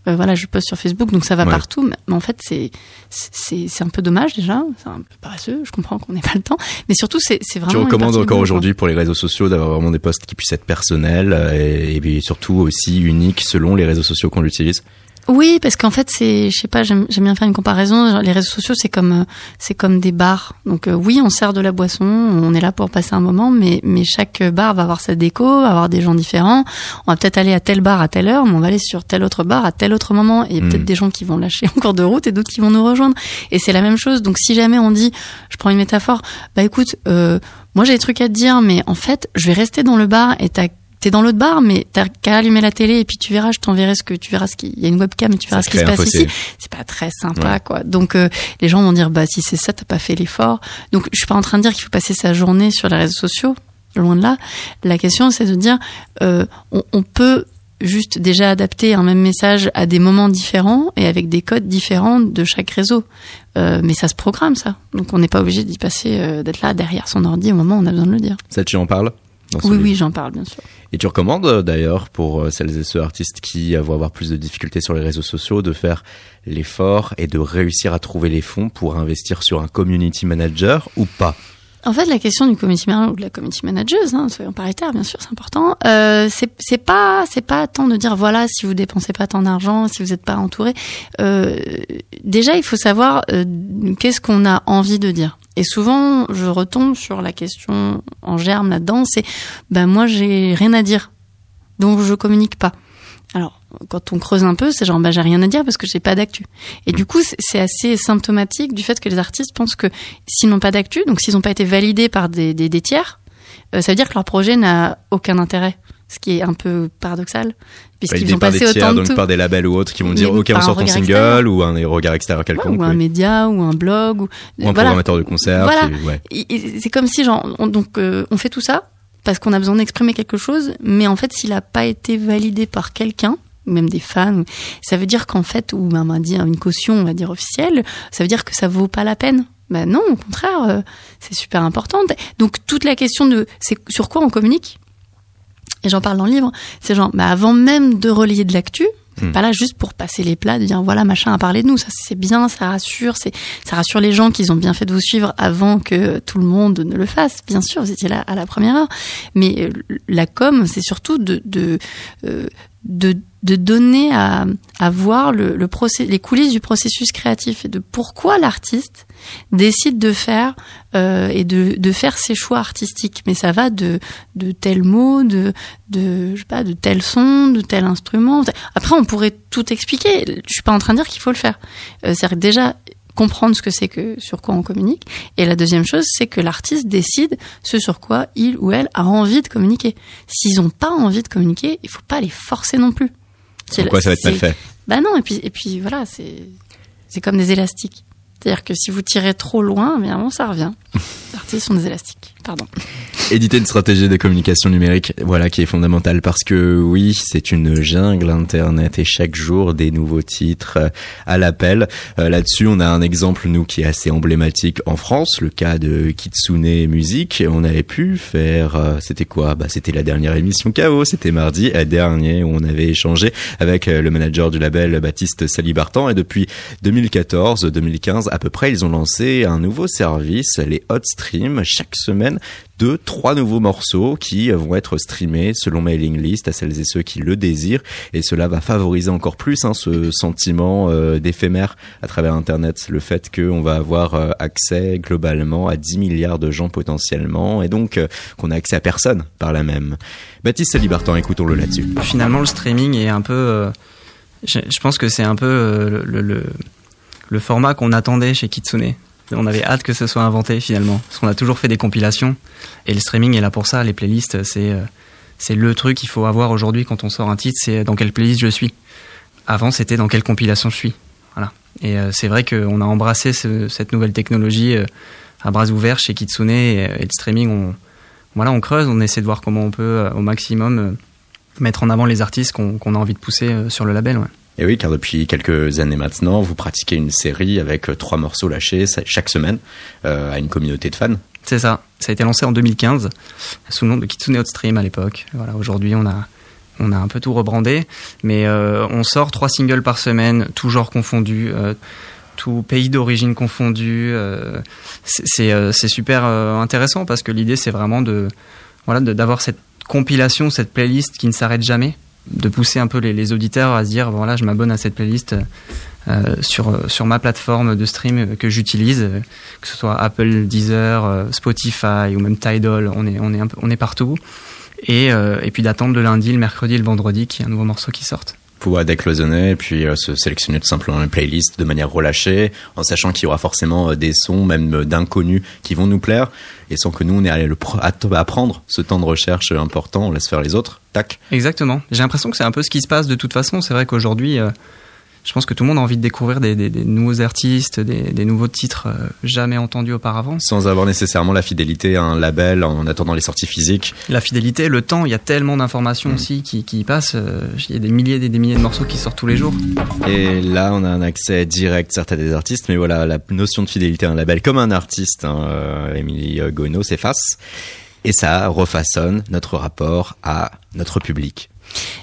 Euh, voilà, je poste sur Facebook, donc ça va Ouais. partout. Mais, en fait, c'est c'est c'est un peu dommage déjà, c'est un peu paresseux. Je comprends qu'on n'ait pas le temps, mais surtout c'est c'est vraiment. Tu une recommandes partie du encore aujourd'hui pour les réseaux sociaux d'avoir vraiment des posts qui puissent être personnels euh, et, et puis surtout aussi uniques selon les réseaux sociaux qu'on utilise? Oui, parce qu'en fait, c'est, je sais pas, j'aime j'aime bien faire une comparaison. Genre, Les réseaux sociaux, c'est comme, euh, c'est comme des bars. Donc euh, oui, on sert de la boisson, on est là pour passer un moment, mais mais chaque bar va avoir sa déco, va avoir des gens différents. On va peut-être aller à tel bar à telle heure, mais on va aller sur tel autre bar à tel autre moment. Et il y a peut-être des gens qui vont lâcher en cours de route et d'autres qui vont nous rejoindre. Et c'est la même chose. Donc si jamais on dit, je prends une métaphore, bah écoute, euh, moi j'ai des trucs à te dire, mais en fait, je vais rester dans le bar et t'as T'es dans l'autre bar, mais t'as qu'à allumer la télé et puis tu verras, je t'enverrai ce que tu verras ce qui, il y a une webcam et tu verras Ça ce qui se passe fossé. ici. C'est pas très sympa, Ouais. quoi. Donc, euh, les gens vont dire, bah, si c'est ça, t'as pas fait l'effort. Donc, je suis pas en train de dire qu'il faut passer sa journée sur les réseaux sociaux. Loin de là. La question, c'est de dire, euh, on, on peut juste déjà adapter un même message à des moments différents et avec des codes différents de chaque réseau. Euh, mais ça se programme, ça. Donc, on n'est pas obligé d'y passer, euh, d'être là derrière son ordi au moment où on a besoin de le dire. Ça, tu en parles? Oui, livre oui, j'en parle, bien sûr. Et tu recommandes euh, d'ailleurs pour euh, celles et ceux artistes qui vont avoir plus de difficultés sur les réseaux sociaux de faire l'effort et de réussir à trouver les fonds pour investir sur un community manager ou pas? En fait, la question du community manager ou de la community manager, hein, soyons paritaires, bien sûr, c'est important. Euh, c'est c'est pas c'est pas tant de dire voilà si vous dépensez pas tant d'argent, si vous n'êtes pas entouré. Euh, déjà, il faut savoir euh, qu'est-ce qu'on a envie de dire. Et souvent, je retombe sur la question en germe là-dedans, c'est ben moi j'ai rien à dire, donc je communique pas. Alors, quand on creuse un peu, c'est genre, bah, j'ai rien à dire parce que j'ai pas d'actu. Et du coup, c'est- assez symptomatique du fait que les artistes pensent que s'ils n'ont pas d'actu, donc s'ils n'ont pas été validés par des, des, des tiers, euh, ça veut dire que leur projet n'a aucun intérêt. Ce qui est un peu paradoxal, puisqu'ils Validé ont par des tiers, autant de donc tout. par des labels ou autres qui vont dire ok on sort ton single extérieur. ou un regard extérieur Ouais, quelconque ou un oui. média, ou un blog, ou, ou un voilà. programmateur de concert Voilà. ouais. C'est comme si, genre, on, donc, euh, on fait tout ça parce qu'on a besoin d'exprimer quelque chose, mais en fait, s'il n'a pas été validé par quelqu'un, même des fans, ça veut dire qu'en fait, ou même on va dire une caution, on va dire officielle, ça veut dire que ça vaut pas la peine. Ben non, au contraire, euh, c'est super important. Donc toute la question de c'est sur quoi on communique, et j'en parle dans le livre, c'est genre, bah, avant même de relayer de l'actu, Hmm. pas là juste pour passer les plats, de dire voilà machin a parlé de nous, ça c'est bien, ça rassure, c'est ça rassure les gens qu'ils ont bien fait de vous suivre avant que tout le monde ne le fasse. Bien sûr, vous étiez là à la première heure, mais euh, la com, c'est surtout de de, euh, de de donner à, à voir le, le les coulisses du processus créatif et de pourquoi l'artiste décide de faire euh, et de, de faire ses choix artistiques. Mais ça va de, de tel mot, de, de, je sais pas, de tel son, de tel instrument. Après, on pourrait tout expliquer. Je suis pas en train de dire qu'il faut le faire. Euh, C'est-à-dire que déjà comprendre ce que c'est que sur quoi on communique. Et la deuxième chose, c'est que l'artiste décide ce sur quoi il ou elle a envie de communiquer. S'ils ont pas envie de communiquer, il faut pas les forcer non plus. Pourquoi ça va être mal fait Bah non, et puis, et puis voilà, c'est, c'est comme des élastiques. C'est-à-dire que si vous tirez trop loin, évidemment, ça revient. Les artistes sont des élastiques. Éditer une stratégie de communication numérique, voilà, qui est fondamentale parce que oui, c'est une jungle Internet et chaque jour des nouveaux titres euh, à l'appel. Euh, là-dessus, on a un exemple, nous, qui est assez emblématique en France, le cas de Kitsune Music. On avait pu faire, euh, c'était quoi? Bah, c'était la dernière émission KO, c'était mardi dernier où on avait échangé avec le manager du label Baptiste Salibartan et depuis 2014-2015 à peu près, ils ont lancé un nouveau service, les Hot Stream, chaque semaine deux, trois nouveaux morceaux qui vont être streamés selon mailing list à celles et ceux qui le désirent. Et cela va favoriser encore plus hein, ce sentiment euh, d'éphémère à travers Internet, le fait qu'on va avoir euh, accès globalement à 10 milliards de gens potentiellement, et donc euh, qu'on a accès à personne par la même. Baptiste Salibartan, écoutons-le là-dessus. Finalement, le streaming est un peu... Je, pense que c'est un peu le, le, le format qu'on attendait chez Kitsune. On avait hâte que ce soit inventé finalement, parce qu'on a toujours fait des compilations et le streaming est là pour ça. Les playlists, c'est euh, c'est le truc qu'il faut avoir aujourd'hui quand on sort un titre, c'est dans quelle playlist je suis. Avant, c'était dans quelle compilation je suis. Voilà. Et euh, c'est vrai qu'on a embrassé cette nouvelle technologie euh, à bras ouverts chez Kitsune et, le streaming. On, voilà, on creuse, on essaie de voir comment on peut au maximum mettre en avant les artistes qu'on a envie de pousser sur le label. Ouais. Et oui, car depuis quelques années maintenant, vous pratiquez une série avec euh, trois morceaux lâchés chaque semaine euh, à une communauté de fans. C'est ça. Ça a été lancé en 2015 sous le nom de Kitsune Hot Stream à l'époque. Voilà, aujourd'hui on a on a un peu tout rebrandé, mais euh, on sort trois singles par semaine, toujours confondus. tout pays d'origine confondu, c'est super intéressant parce que l'idée c'est vraiment de voilà d'avoir cette compilation, cette playlist qui ne s'arrête jamais de pousser un peu les, auditeurs à se dire voilà je m'abonne à cette playlist euh, sur sur ma plateforme de stream que j'utilise que ce soit Apple Deezer euh, Spotify ou même Tidal on est on est on est partout. Et euh, et puis d'attendre le lundi le mercredi le vendredi qu'il y ait un nouveau morceau qui sorte pouvoir décloisonner et puis se sélectionner tout simplement une playlist de manière relâchée en sachant qu'il y aura forcément des sons même d'inconnus qui vont nous plaire et sans que nous on ait à, à prendre ce temps de recherche important on laisse faire les autres. Tac. Exactement. J'ai l'impression que c'est un peu ce qui se passe de toute façon. C'est vrai qu'aujourd'hui euh, je pense que tout le monde a envie de découvrir des, nouveaux artistes, des, nouveaux titres euh, jamais entendus auparavant. Sans avoir nécessairement la fidélité à un label en attendant les sorties physiques. La fidélité, le temps, il y a tellement d'informations mm. aussi qui, qui passent. Euh, il y a des milliers et des milliers de morceaux qui sortent tous les jours. Et là, on a un accès direct, certes, à des artistes, mais voilà, la notion de fidélité à un label comme un artiste, hein, euh, Émilie Gono s'efface. Et ça refaçonne notre rapport à notre public.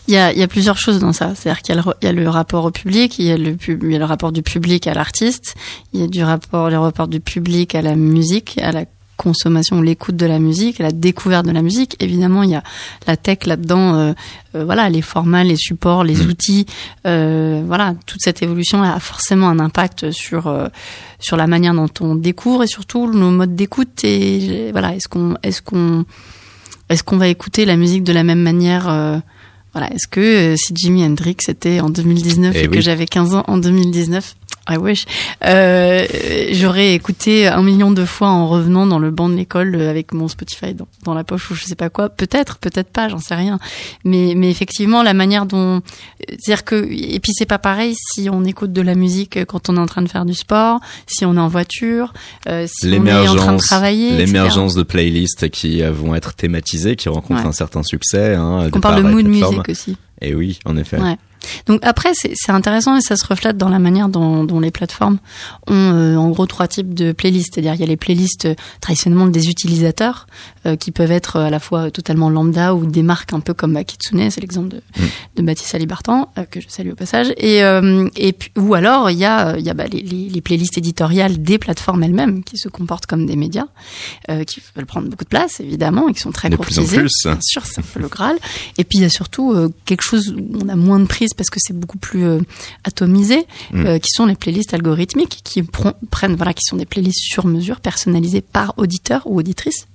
Il y a, il y a plusieurs choses dans ça. C'est-à-dire qu'il y, a le rapport au public, il y a le, il y a le rapport du public à l'artiste, il y a du rapport, le rapport du public à la musique, à la consommation, l'écoute de la musique, la découverte de la musique. Évidemment, il y a la tech là-dedans, euh, euh, voilà, les formats, les supports, les mm. outils, euh, voilà, toute cette évolution a forcément un impact sur sur la manière dont on découvre et surtout nos modes d'écoute et voilà, est-ce qu'on est-ce qu'on est-ce qu'on va écouter la musique de la même manière voilà, est-ce que euh, si Jimi Hendrix était en 2019 eh et, que j'avais 15 ans en 2019, I wish. Euh, J'aurais écouté un million de fois en revenant dans le banc de l'école euh, avec mon Spotify dans, dans, la poche ou je sais pas quoi. Peut-être, peut-être pas, j'en sais rien. Mais, mais effectivement, la manière dont, c'est-à-dire que et puis c'est pas pareil si on écoute de la musique quand on est en train de faire du sport, si on est en voiture, euh, si on est en train de travailler. L'émergence de playlists qui vont être thématisées, qui rencontrent un certain succès. Hein, on parle de mood music aussi. Et oui, en effet. Ouais. Donc après, c'est intéressant et ça se reflète dans la manière dont, dont les plateformes ont euh, en gros trois types de playlists. C'est-à-dire il y a les playlists euh, traditionnellement des utilisateurs euh, qui peuvent être à la fois totalement lambda ou des marques un peu comme Bakitsune, c'est l'exemple de, mm. de Baptiste Alibartan que je salue au passage. Et, et puis, ou alors il y a, il y a bah, les, les, playlists éditoriales des plateformes elles-mêmes qui se comportent comme des médias, qui veulent prendre beaucoup de place évidemment et qui sont très de. Plus en plus. Bien sûr, c'est un peu le Graal. Et puis il y a surtout quelque chose où on a moins de prise parce que c'est beaucoup plus euh, atomisé, mm. euh, qui sont les playlists algorithmiques, qui prennent, voilà, qui sont des playlists sur mesure, personnalisées par auditeur ou auditrice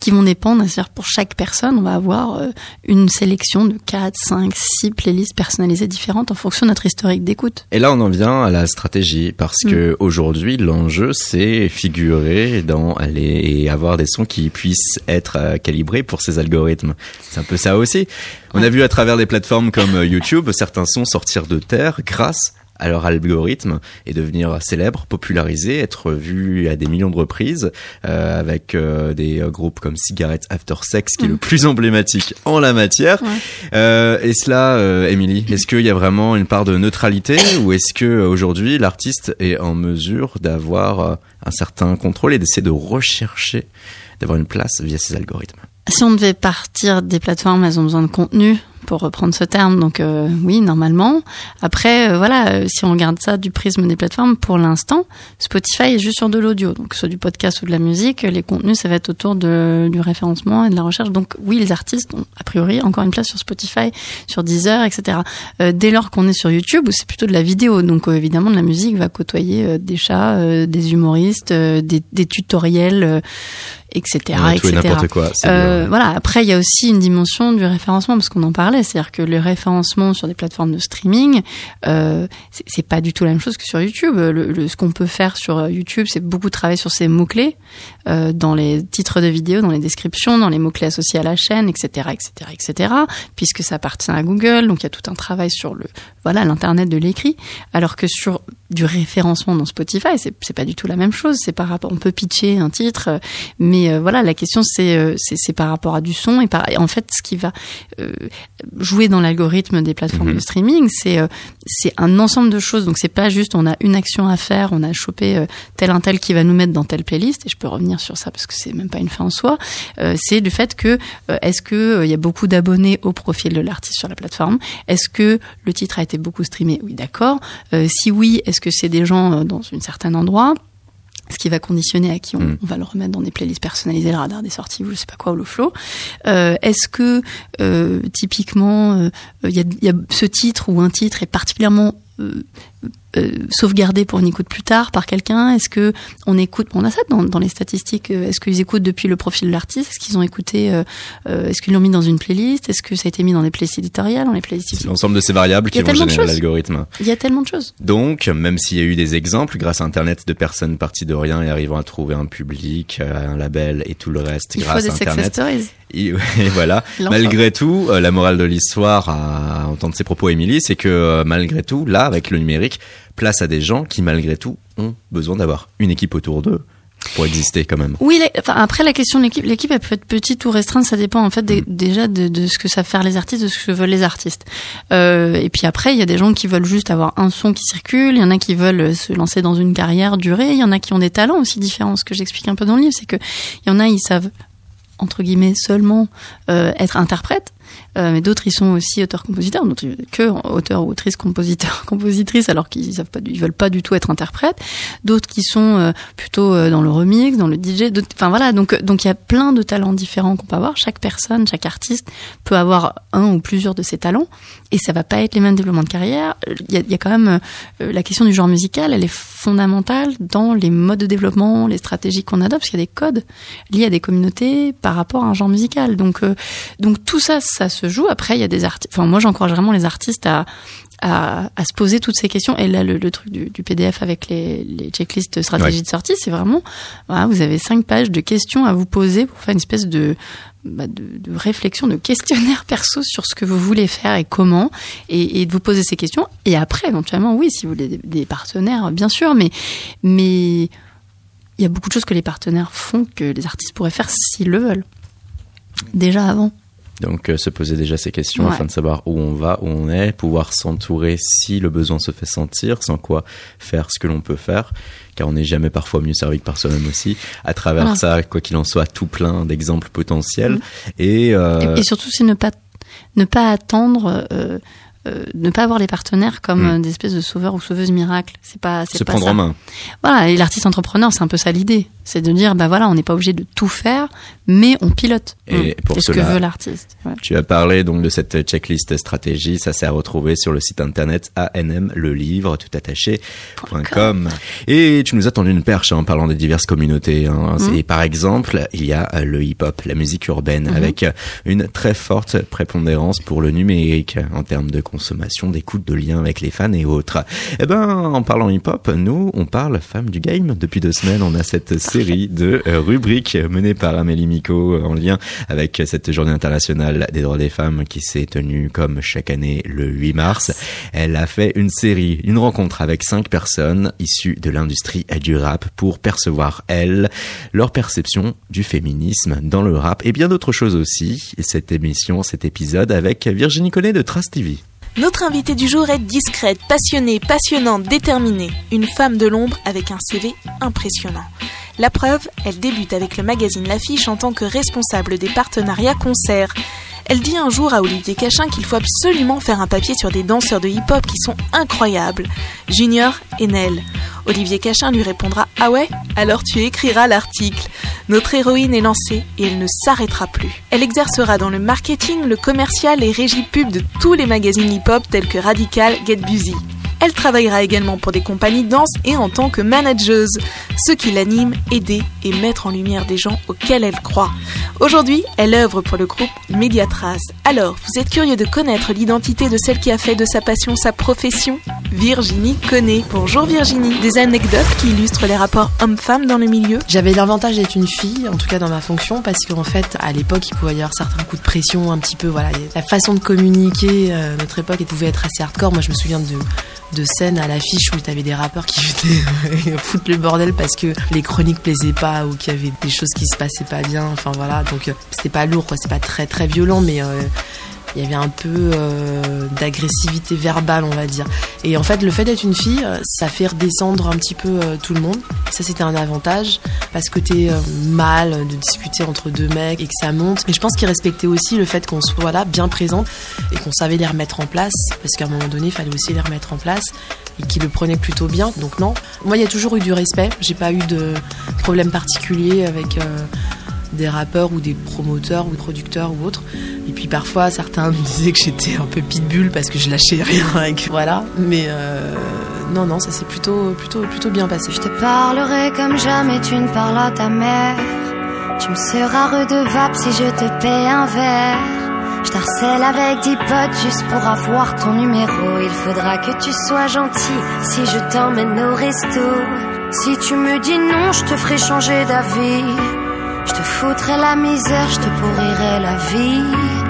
qui vont dépendre, c'est-à-dire pour chaque personne, on va avoir euh, une sélection de 4, 5, 6 playlists personnalisées différentes en fonction de notre historique d'écoute. Et là, on en vient à la stratégie, parce mm. que aujourd'hui, l'enjeu, c'est figurer dans les, et avoir des sons qui puissent être euh, calibrés pour ces algorithmes. C'est un peu ça aussi. On a vu à travers des plateformes comme euh, YouTube certains sons sortir de terre grâce à leur algorithme et devenir célèbre, popularisé, être vu à des millions de reprises euh, avec euh, des euh, groupes comme Cigarette After Sex qui est le Mm. plus emblématique en la matière. Ouais. Euh, et cela, euh, Émilie, est-ce qu'il y a vraiment une part de neutralité ou est-ce que euh, aujourd'hui l'artiste est en mesure d'avoir euh, un certain contrôle et d'essayer de rechercher, d'avoir une place via ces algorithmes? Si on devait partir des plateformes, elles ont besoin de contenu, pour reprendre ce terme. Donc euh, oui, normalement. Après, euh, voilà, euh, si on regarde ça du prisme des plateformes, pour l'instant, Spotify est juste sur de l'audio, donc soit du podcast ou de la musique. Les contenus, ça va être autour de, du référencement et de la recherche. Donc oui, les artistes ont a priori encore une place sur Spotify, sur Deezer, etc. Euh, dès lors qu'on est sur YouTube, c'est plutôt de la vidéo, donc évidemment de la musique va côtoyer des chats, des humoristes, des tutoriels, etc., tout quoi. Euh, bien. voilà. Après, il y a aussi une dimension du référencement parce qu'on en parlait, c'est-à-dire que le référencement sur des plateformes de streaming, euh, c'est- pas du tout la même chose que sur YouTube. Le, le- ce qu'on peut faire sur euh, YouTube, c'est beaucoup travailler sur ces mots clés euh, dans les titres de vidéos, dans les descriptions, dans les mots clés associés à la chaîne, etc., etc., etc. Puisque ça appartient à Google, donc il y a tout un travail sur le voilà l'internet de l'écrit. Alors que sur du référencement dans Spotify, c'est pas du tout la même chose. C'est par rapport, on peut pitcher un titre, euh, mais euh, voilà, la question c'est euh, c'est par rapport à du son et par en fait ce qui va euh, jouer dans l'algorithme des plateformes Mhm. de streaming, c'est c'est un ensemble de choses. Donc c'est pas juste on a une action à faire, on a chopé tel un tel qui va nous mettre dans telle playlist et je peux revenir sur ça parce que c'est même pas une fin en soi. C'est du fait que est-ce que euh, il y a beaucoup d'abonnés au profil de l'artiste sur la plateforme? Est-ce que le titre a été beaucoup streamé? Oui, d'accord. Si oui, est-ce que c'est des gens dans un certain endroit? Ce qui va conditionner à qui on, Mm. on va le remettre dans des playlists personnalisées, le radar des sorties ou je sais pas quoi, ou le flow. Euh, Est-ce que euh, typiquement euh, il y, a, il y a ce titre ou un titre est particulièrement euh, sauvegardé pour une écoute plus tard par quelqu'un? Est-ce que on écoute On a ça dans, dans les statistiques. euh, Est-ce qu'ils écoutent depuis le profil de l'artiste? Est-ce qu'ils ont écouté euh, Est-ce qu'ils l'ont mis dans une playlist? Est-ce que ça a été mis dans des playlists éditoriales, dans les playlists C'est l'ensemble de ces variables qui vont générer l'algorithme. Il y a tellement de choses. Donc, même s'il y a eu des exemples, grâce à Internet, de personnes parties de rien et arrivant à trouver un public, un label et tout le reste, Il grâce des à Internet. Et, et voilà. Malgré tout, euh, la morale de l'histoire, à, entendre ces propos, Émilie, c'est que euh, malgré tout, là, avec le numérique, place à des gens qui, malgré tout, ont besoin d'avoir une équipe autour d'eux pour exister quand même. Oui, la- enfin, après la question de l'équipe, l'équipe elle peut être petite ou restreinte, ça dépend en fait des- déjà de, de ce que savent faire les artistes, de ce que veulent les artistes. Euh, et puis après, il y a des gens qui veulent juste avoir un son qui circule, il y en a qui veulent se lancer dans une carrière durée, il y en a qui ont des talents aussi différents. Ce que j'explique un peu dans le livre, c'est que il y en a ils savent entre guillemets seulement euh, être interprètes. Euh, mais d'autres ils sont aussi auteurs-compositeurs, d'autres que auteurs ou autrices, compositeurs, compositrices, alors qu'ils savent pas, ils veulent pas du tout être interprètes. D'autres qui sont euh, plutôt euh, dans le remix, dans le DJ. Enfin voilà, donc donc il y a plein de talents différents qu'on peut avoir. Chaque personne, chaque artiste peut avoir un ou plusieurs de ces talents, et ça va pas être les mêmes développements de carrière. Il y a, quand même la question du genre musical, elle est fondamentale dans les modes de développement, les stratégies qu'on adopte, parce qu'il y a des codes liés à des communautés par rapport à un genre musical. Donc donc tout ça, ça se joue. Après, il y a des artistes. Enfin, moi, j'encourage vraiment les artistes à, à, à se poser toutes ces questions. Et là, le, le truc du, du PDF avec les, les checklists stratégie Ouais. de sortie, c'est vraiment, voilà, vous avez cinq pages de questions à vous poser pour faire une espèce de, bah, de, de réflexion, de questionnaire perso sur ce que vous voulez faire et comment, et, et de vous poser ces questions. Et après, éventuellement, oui, si vous voulez des, des partenaires, bien sûr, mais, mais il y a beaucoup de choses que les partenaires font que les artistes pourraient faire s'ils le veulent. Déjà avant. Donc, euh, se poser déjà ces questions Ouais. afin de savoir où on va, où on est, pouvoir s'entourer si le besoin se fait sentir, sans quoi faire ce que l'on peut faire, car on n'est jamais parfois mieux servi que par soi-même aussi. À travers Voilà. ça, quoi qu'il en soit, tout plein d'exemples potentiels. Mhm. Et, euh, Et, et surtout, c'est ne pas ne pas attendre, euh, euh, ne pas avoir les partenaires comme Mm. euh, des espèces de sauveurs ou sauveuses miracles. C'est pas, c'est se pas prendre ça. en main. Voilà, et l'artiste entrepreneur, c'est un peu ça l'idée, c'est de dire, bah voilà, on n'est pas obligé de tout faire, mais on pilote. Et Mm. pour C'est ce que cela- veut l'artiste. Ouais. Tu as parlé donc de cette checklist stratégie, ça s'est à retrouver sur le site internet ANM le livre tout attaché.com. Et tu nous as tendu une perche hein, en parlant des diverses communautés. Hein. Mhm. Et par exemple, il y a euh, le hip-hop, la musique urbaine, Mhm. avec une très forte prépondérance pour le numérique en termes de consommation, d'écoute, de lien avec les fans et autres. Eh ben, en parlant hip-hop, nous, on parle femmes du game. Depuis deux semaines, on a cette série de rubriques menées par Amélie Miko en lien avec cette journée internationale des droits des femmes qui s'est tenue comme chaque année le 8 mars. Elle a fait une série, une rencontre avec cinq personnes issues de l'industrie du rap pour percevoir, elles, leur perception du féminisme dans le rap et bien d'autres choses aussi. Cette émission, cet épisode avec Virginie Collet de Trust TV. Notre invitée du jour est discrète, passionnée, passionnante, déterminée. Une femme de l'ombre avec un CV impressionnant. La preuve, elle débute avec le magazine L'Affiche en tant que responsable des partenariats concerts. Elle dit un jour à Olivier Cachin qu'il faut absolument faire un papier sur des danseurs de hip-hop qui sont incroyables, Junior et Nell. Olivier Cachin lui répondra Ah ouais? Alors tu écriras l'article. Notre héroïne est lancée et elle ne s'arrêtera plus. Elle exercera dans le marketing, le commercial et régie pub de tous les magazines hip-hop tels que Radical, Get Busy. Elle travaillera également pour des compagnies de danse et en tant que manageuse, ce qui l'anime, aider et mettre en lumière des gens auxquels elle croit. Aujourd'hui, elle œuvre pour le groupe Mediatrace. Alors, vous êtes curieux de connaître l'identité de celle qui a fait de sa passion sa profession? Virginie connaît. Bonjour Virginie. Des anecdotes qui illustrent les rapports hommes-femmes dans le milieu? J'avais l'avantage d'être une fille, en tout cas dans ma fonction, parce qu'en fait, à l'époque, il pouvait y avoir certains coups de pression, un petit peu, voilà, la façon de communiquer, euh, notre époque, elle pouvait être assez hardcore. Moi, je me souviens de de scènes à l'affiche où tu avais des rappeurs qui venaient foutre le bordel parce que les chroniques plaisaient pas ou qu'il y avait des choses qui se passaient pas bien. Enfin voilà, donc euh, c'était pas lourd, quoi. C'est pas très très violent, mais euh, il y avait un peu euh, d'agressivité verbale, on va dire. Et en fait, le fait d'être une fille, euh, ça fait redescendre un petit peu euh, tout le monde. ça, c'était un avantage parce que t'es mal de discuter entre deux mecs et que ça monte. Mais je pense qu'il respectait aussi le fait qu'on soit là, bien présente et qu'on savait les remettre en place parce qu'à un moment donné, il fallait aussi les remettre en place et qui le prenait plutôt bien. Donc non, moi, il y a toujours eu du respect. J'ai pas eu de problème particulier avec des rappeurs ou des promoteurs ou producteurs ou autres. Et puis parfois, certains me disaient que j'étais un peu pitbull parce que je lâchais rien. Avec, voilà. Mais euh, non, non, ça s'est plutôt, plutôt, plutôt bien passé. Je te parlerai comme jamais tu ne parles à ta mère. Tu me seras redevable si je te paie un verre. Je t'harcèle avec dix potes juste pour avoir ton numéro. Il faudra que tu sois gentil si je t'emmène au resto. Si tu me dis non, je te ferai changer d'avis. Je te foutrais la misère, je te pourrirais la vie.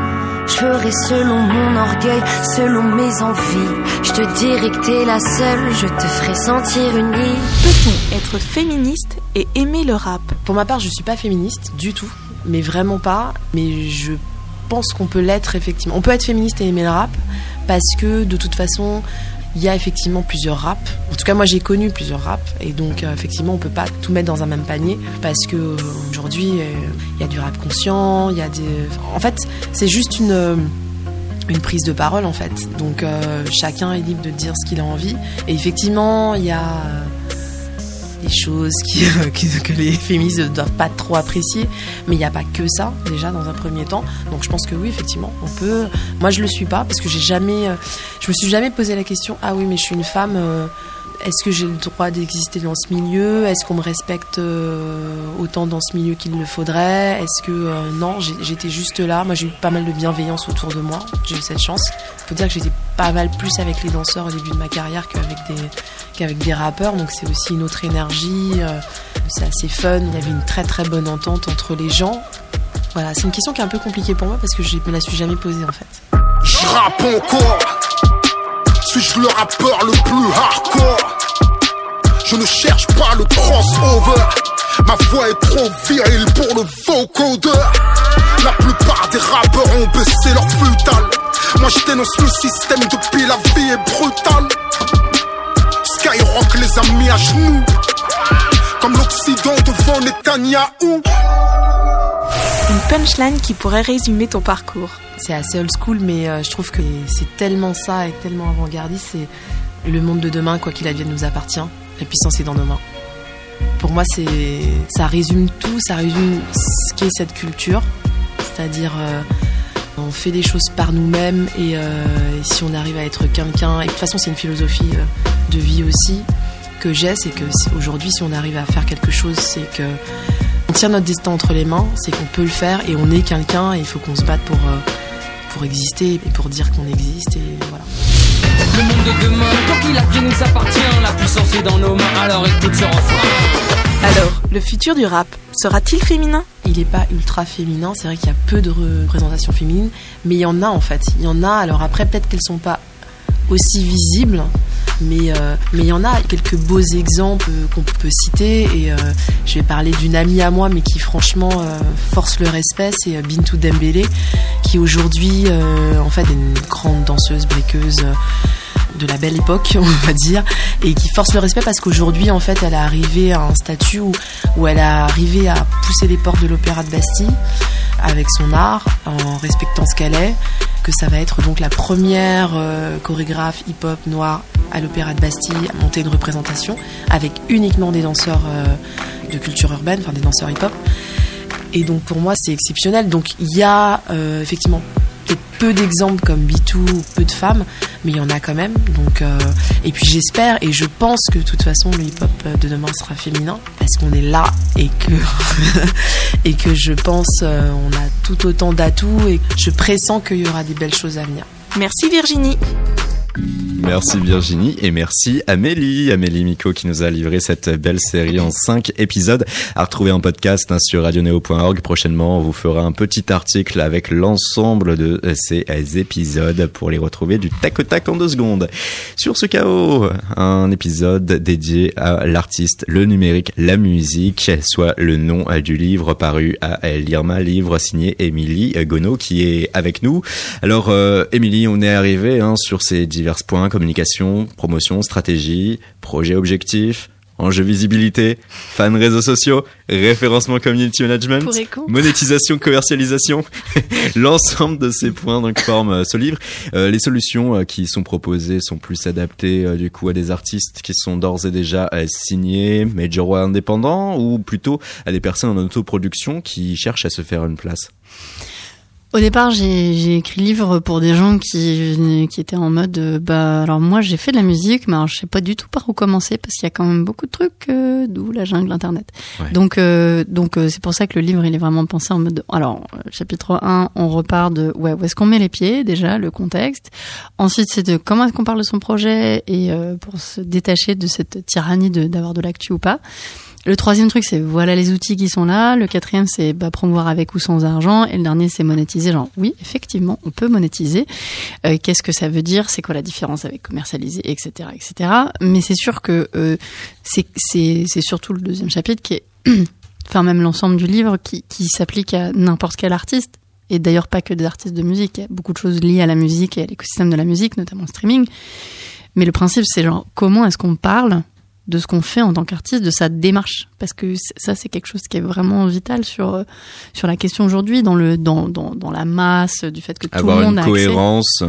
Je ferai selon mon orgueil, selon mes envies. Je te dirai que t'es la seule, je te ferai sentir unie. Peut-on être féministe et aimer le rap Pour ma part, je suis pas féministe du tout, mais vraiment pas. Mais je pense qu'on peut l'être effectivement. On peut être féministe et aimer le rap parce que de toute façon, il y a effectivement plusieurs raps. En tout cas, moi j'ai connu plusieurs raps et donc euh, effectivement, on peut pas tout mettre dans un même panier parce que euh, aujourd'hui, euh, il y a du rap conscient, il y a des. En fait, c'est juste une une prise de parole en fait. Donc chacun est libre de dire ce qu'il a envie. Et effectivement, il y a des choses qui, que les féministes ne doivent pas trop apprécier. Mais il n'y a pas que ça, déjà, dans un premier temps. Donc je pense que oui, effectivement, on peut. Moi, je le suis pas parce que j'ai jamais. Euh, je me suis jamais posé la question ah oui, mais je suis une femme. Euh, est-ce que j'ai le droit d'exister dans ce milieu? Est-ce qu'on me respecte euh, autant dans ce milieu qu'il le faudrait? Est-ce que non, j'étais juste là. Moi, j'ai eu pas mal de bienveillance autour de moi. J'ai eu cette chance. Faut dire que j'étais pas mal plus avec les danseurs au début de ma carrière qu'avec des des rappeurs. Donc c'est aussi une autre énergie. c'est assez fun. Il y avait une très très bonne entente entre les gens. Voilà, c'est une question qui est un peu compliquée pour moi parce que je me la suis jamais posée en fait. Je rappe. Suis-je le rappeur le plus hardcore? Je ne cherche pas le crossover. Ma voix est trop virile pour le vocodeur. La plupart des rappeurs ont baissé leur futal. Moi je dénonce le système depuis la vie est brutale. Skyrock les a mis à genoux. Comme l'Occident devant Netanyahou. Une punchline qui pourrait résumer ton parcours. C'est assez old school, mais euh, je trouve que c'est tellement ça et tellement avant-gardiste. C'est le monde de demain, quoi qu'il advienne, nous appartient. La puissance est dans nos mains. Pour moi, c'est ça résume tout, ça résume ce qu'est cette culture. C'est-à-dire, euh, on fait des choses par nous-mêmes et, euh, si on arrive à être quelqu'un, et de toute façon, c'est une philosophie de vie aussi que j'ai, c'est que aujourd'hui, si on arrive à faire quelque chose, c'est que on tient notre destin entre les mains, c'est qu'on peut le faire et on est quelqu'un et il faut qu'on se batte pour, euh, pour exister et pour dire qu'on existe et voilà. Le monde de demain, tant qu'il a nous appartient, la puissance est dans nos mains, alors écoute ce refrain. Alors, Le futur du rap sera-t-il féminin? Il n'est pas ultra féminin, c'est vrai qu'il y a peu de représentations féminines, mais il y en a en fait. Il y en a, alors après peut-être qu'elles sont pas aussi visibles, mais euh, mais il y en a quelques beaux exemples qu'on peut citer et euh, je vais parler d'une amie à moi mais qui franchement euh, force le respect c'est Bintou Dembélé qui aujourd'hui en fait est une grande danseuse briqueuse de la belle époque, on va dire, et qui force le respect parce qu'aujourd'hui, en fait, elle a arrivé à un statut où, où elle a arrivé à pousser les portes de l'Opéra de Bastille avec son art, en respectant ce qu'elle est, que ça va être donc la première euh, chorégraphe hip-hop noire à l'Opéra de Bastille à monter une représentation avec uniquement des danseurs euh, de culture urbaine, enfin des danseurs hip-hop. Et donc pour moi c'est exceptionnel. Donc il y a euh, effectivement peut-être peu d'exemples comme Bitou ou peu de femmes, mais il y en a quand même. Donc, euh, et puis j'espère et je pense que de toute façon le hip-hop de demain sera féminin parce qu'on est là et que et que je pense euh, on a tout autant d'atouts et je pressens qu'il y aura des belles choses à venir. Merci Virginie. Merci Virginie et merci Amélie, Amélie Miko qui nous a livré cette belle série en 5 épisodes à retrouver en podcast hein, sur radioneo.org. Prochainement, on vous fera un petit article avec l'ensemble de ces épisodes pour les retrouver du tac au tac en deux secondes. Sur ce chaos, un épisode dédié à l'artiste, le numérique, la musique, soit le nom du livre paru à Lirma, livre signé Émilie Gonneau qui est avec nous. Alors euh, Émilie, on est arrivé hein, sur ces divers points, communication, promotion, stratégie, projet objectif, enjeu visibilité, fan réseaux sociaux, référencement community management, monétisation, commercialisation. L'ensemble de ces points donc forment euh, ce livre. Euh, les solutions euh, qui sont proposées sont plus adaptées du coup à des artistes qui sont d'ores et déjà signés, major ou indépendants, ou plutôt à des personnes en autoproduction qui cherchent à se faire une place. Au départ, j'ai écrit le livre pour des gens qui, qui étaient en mode euh, bah alors moi j'ai fait de la musique, mais alors je sais pas du tout par où commencer parce qu'il y a quand même beaucoup de trucs, euh, d'où la jungle internet. Donc euh, donc c'est pour ça que le livre il est vraiment pensé en mode alors chapitre 1, on repart de ouais où est-ce qu'on met les pieds déjà le contexte. Ensuite c'est de comment est-ce qu'on parle de son projet et pour se détacher de cette tyrannie d'avoir de, de l'actu ou pas. Le troisième truc, c'est voilà les outils qui sont là. Le quatrième, c'est bah, promouvoir avec ou sans argent. Et le dernier, c'est monétiser. Genre, oui, effectivement, on peut monétiser. Euh, Qu'est-ce que ça veut dire? C'est quoi la différence avec commercialiser, etc., etc. Mais c'est sûr que euh, c'est surtout le deuxième chapitre qui est, enfin même l'ensemble du livre, qui, qui s'applique à n'importe quel artiste. Et d'ailleurs pas que des artistes de musique. Il y a beaucoup de choses liées à la musique et à l'écosystème de la musique, notamment le streaming. Mais le principe, c'est genre comment est-ce qu'on parle de ce qu'on fait en tant qu'artiste, de sa démarche, parce que ça c'est quelque chose qui est vraiment vital sur euh, sur la question aujourd'hui, dans le dans, dans, dans la masse du fait que tout le monde a une cohérence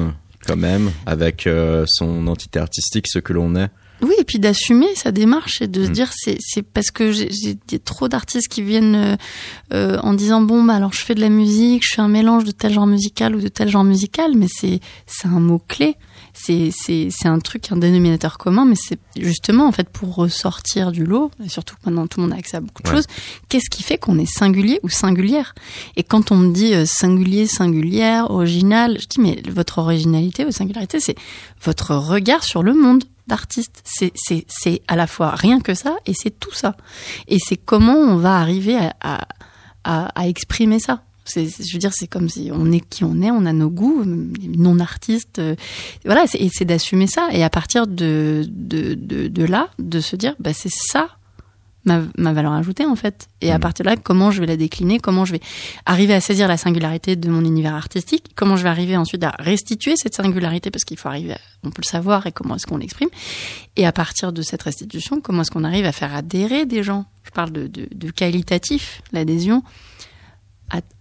quand même avec euh, son entité artistique, ce que l'on est. Oui, et puis d'assumer sa démarche et de se mm. dire c'est c'est parce que j'ai trop d'artistes qui viennent euh, en disant bon bah alors je fais de la musique, je fais un mélange de tel genre musical ou de tel genre musical, mais c'est c'est un mot clé, c'est c'est c'est un truc un dénominateur commun, mais c'est justement en fait pour ressortir du lot, et surtout maintenant tout le monde a accès à beaucoup de choses. Qu'est-ce qui fait qu'on est singulier ou singulière? Et quand on me dit euh, singulier, singulière, original, je dis mais votre originalité, votre singularité, c'est votre regard sur le monde d'artiste. C'est, c'est, c'est à la fois rien que ça et c'est tout ça. Et c'est comment on va arriver à, à, à, exprimer ça. Je veux dire, c'est comme si on est qui on est, on a nos goûts, non artistes. Euh, voilà, et c'est d'assumer ça. Et à partir de, de, de, de là, de se dire, bah, c'est ça ma, valeur ajoutée en fait. Et à mm. partir de là, comment je vais la décliner, comment je vais arriver à saisir la singularité de mon univers artistique, comment je vais arriver ensuite à restituer cette singularité parce qu'il faut arriver, on peut le savoir et comment est-ce qu'on l'exprime. Et à partir de cette restitution, comment est-ce qu'on arrive à faire adhérer des gens? Je parle de, de, de qualitatif, l'adhésion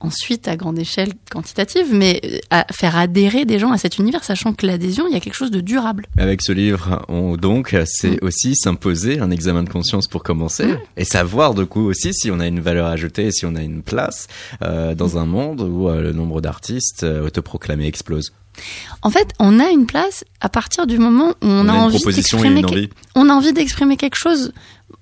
ensuite à grande échelle quantitative, mais euh, à faire adhérer des gens à cet univers, sachant que l'adhésion, il y a quelque chose de durable. Avec ce livre, on, donc, c'est mm. aussi s'imposer un examen de conscience pour commencer, mm. et savoir du coup aussi si on a une valeur ajoutée, si on a une place euh, dans un monde où euh, le nombre d'artistes autoproclamés explose. En fait, on a une place à partir du moment où on, On a, envie d'exprimer que- on a envie d'exprimer quelque chose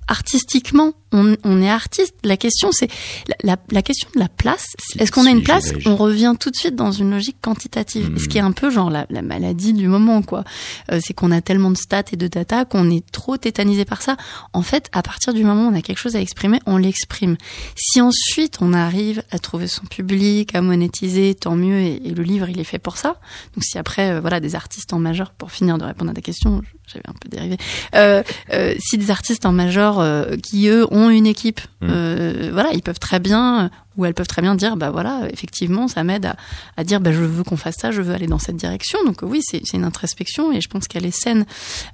artistiquement. On, on est artiste. La question, c'est la, la, la question de la place. Est-ce qu'on a une place? On revient tout de suite dans une logique quantitative, Hmm. ce qui est un peu genre la, la maladie du moment, quoi. Euh, c'est qu'on a tellement de stats et de data qu'on est trop tétanisé par ça. En fait, à partir du moment où on a quelque chose à exprimer, on l'exprime. Si ensuite on arrive à trouver son public, à monétiser, tant mieux. Et, et le livre, il est fait pour ça. Donc si après, euh, voilà, des artistes en majeur, pour finir de répondre à ta question, j'avais un peu dérivé. Euh, euh, si des artistes en majeur euh, qui eux ont une équipe, Mm. euh, voilà, ils peuvent très bien ou elles peuvent très bien dire, bah voilà, effectivement, ça m'aide à, dire, bah je veux qu'on fasse ça, je veux aller dans cette direction. Donc oui, c'est une introspection et je pense qu'elle est saine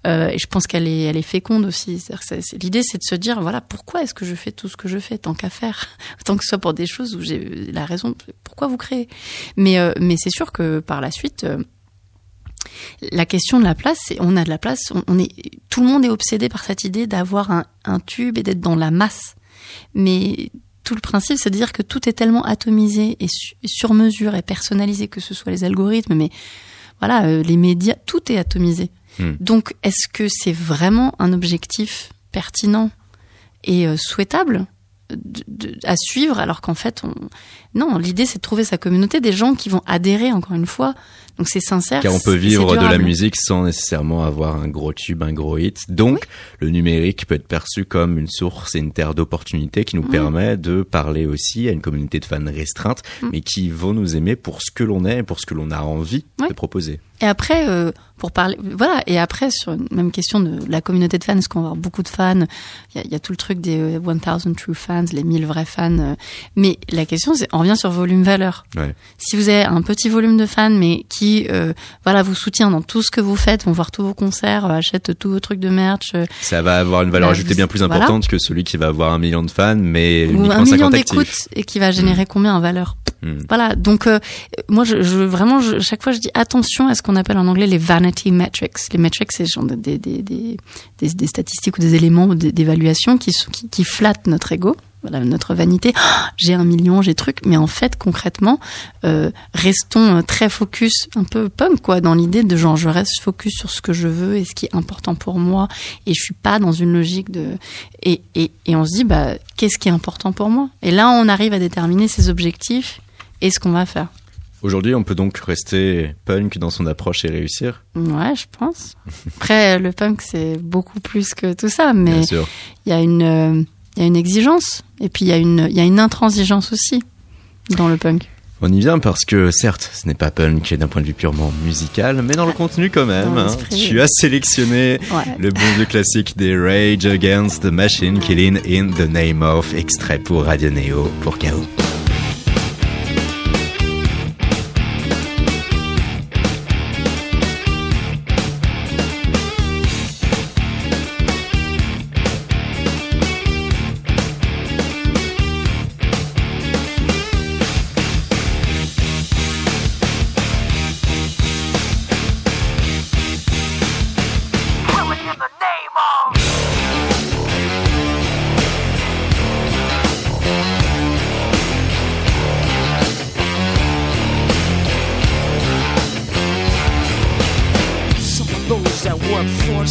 euh, et je pense qu'elle est elle est féconde aussi. L'idée, c'est de se dire, voilà, pourquoi est-ce que je fais tout ce que je fais tant qu'à faire, tant que ce soit pour des choses où j'ai la raison, pourquoi vous créez? Mais euh, mais c'est sûr que par la suite. euh, la question de la place, on a de la place, est tout le monde est obsédé par cette idée d'avoir un, un tube et d'être dans la masse. Mais tout le principe, c'est de dire que tout est tellement atomisé et su- sur mesure et personnalisé, que ce soit les algorithmes, mais voilà, euh, les médias, tout est atomisé. Hmm. Donc, est-ce que c'est vraiment un objectif pertinent et euh, souhaitable de- de- à suivre alors qu'en fait, on... non, l'idée c'est de trouver sa communauté, des gens qui vont adhérer encore une fois. Donc c'est sincère. Car on peut vivre de la musique sans nécessairement avoir un gros tube, un gros hit. Donc, le numérique peut être perçu comme une source et une terre d'opportunités qui nous Mm. permet de parler aussi à une communauté de fans restreinte, Mm. mais qui vont nous aimer pour ce que l'on est et pour ce que l'on a envie de proposer. Et après, euh, pour parler, voilà. Et après, sur une même question de la communauté de fans, est-ce qu'on va avoir beaucoup de fans Il y a, il y a tout le truc des euh, 1000 true fans, les 1000 vrais fans. euh. Mais la question, c'est, on revient sur volume-valeur. Ouais. Si vous avez un petit volume de fans, mais qui, euh, voilà, vous soutient dans tout ce que vous faites, vont voir tous vos concerts, euh, achètent tous vos trucs de merch, euh, Ça va avoir une valeur Bah, ajoutée bien plus voilà. importante que celui qui va avoir un million de fans, mais ou uniquement un million 50 d'écoutes et qui va générer combien en valeur Hmm. Voilà, donc euh, moi, je, je vraiment, je, chaque fois, je dis attention à ce qu'on appelle en anglais les vanity metrics. Les metrics, c'est genre des, des, des, des, statistiques ou des éléments d'évaluation qui, qui, flattent notre ego, notre vanité. J'ai un million, j'ai truc, mais en fait, concrètement, euh, restons euh, très focus, un peu punk, quoi, dans l'idée de genre, je reste focus sur ce que je veux et ce qui est important pour moi, et je suis pas dans une logique de et, et, et on se dit bah qu'est-ce qui est important pour moi? Et là on arrive à déterminer ses objectifs et ce qu'on va faire Aujourd'hui, on peut donc rester punk dans son approche et réussir. ouais je pense après le punk c'est beaucoup plus que tout ça mais il y a une euh, y a une exigence et puis il y a une y a une intransigeance aussi dans le punk On y vient parce que certes, ce n'est pas punk d'un point de vue purement musical, mais dans le contenu quand même. Hein. Tu as sélectionné ouais le bon vieux classique des Rage Against the Machine, Killing in the Name of, extrait pour Radio Neo pour KO.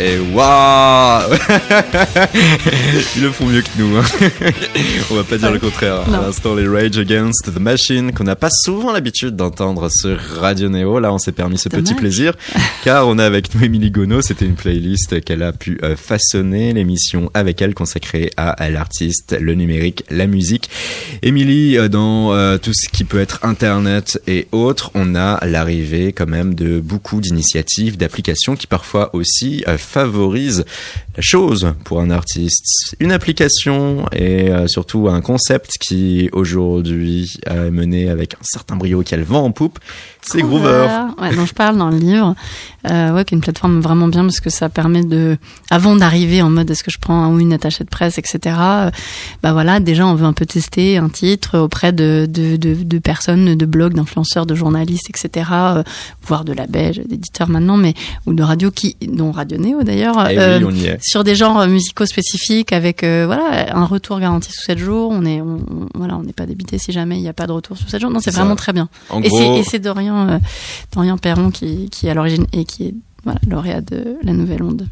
Et waouh Ils le font mieux que nous. Hein. On va pas dire le contraire. À Non. l'instant, les Rage Against the Machine, qu'on n'a pas souvent l'habitude d'entendre sur Radio Neo. Là, on s'est permis ce petit plaisir, car on a avec nous Émilie Gono. C'était une playlist qu'elle a pu euh, façonner, l'émission avec elle consacrée à, à l'artiste, le numérique, la musique. Émilie, euh, dans euh, tout ce qui peut être Internet et autres, on a l'arrivée quand même de beaucoup d'initiatives, d'applications qui parfois aussi euh, favorisent la chose pour un artiste. Une application et euh, surtout un concept qui aujourd'hui est mené avec un certain brio qui a le vent en poupe, c'est Groover. Ouais, dont je parle dans le livre. Euh, ouais, qui est une plateforme vraiment bien parce que ça permet de, avant d'arriver en mode est-ce que je prends un ou une attachée de presse, etc. euh, bah voilà, déjà on veut un peu tester un titre auprès de de, de, de personnes, de blogs, d'influenceurs, de journalistes, etc. euh, voire de labels, d'éditeurs maintenant, mais ou de radio qui, dont Radio Néo d'ailleurs. Eh euh, oui, on y est. sur des genres musicaux spécifiques avec euh, voilà un retour garanti sous 7 jours on est on, voilà on n'est pas débité si jamais il n'y a pas de retour sous 7 jours non c'est vraiment très bien En et gros- c'est et c'est Dorian euh, Dorian Perron qui est à l'origine et qui est lauréat de la nouvelle onde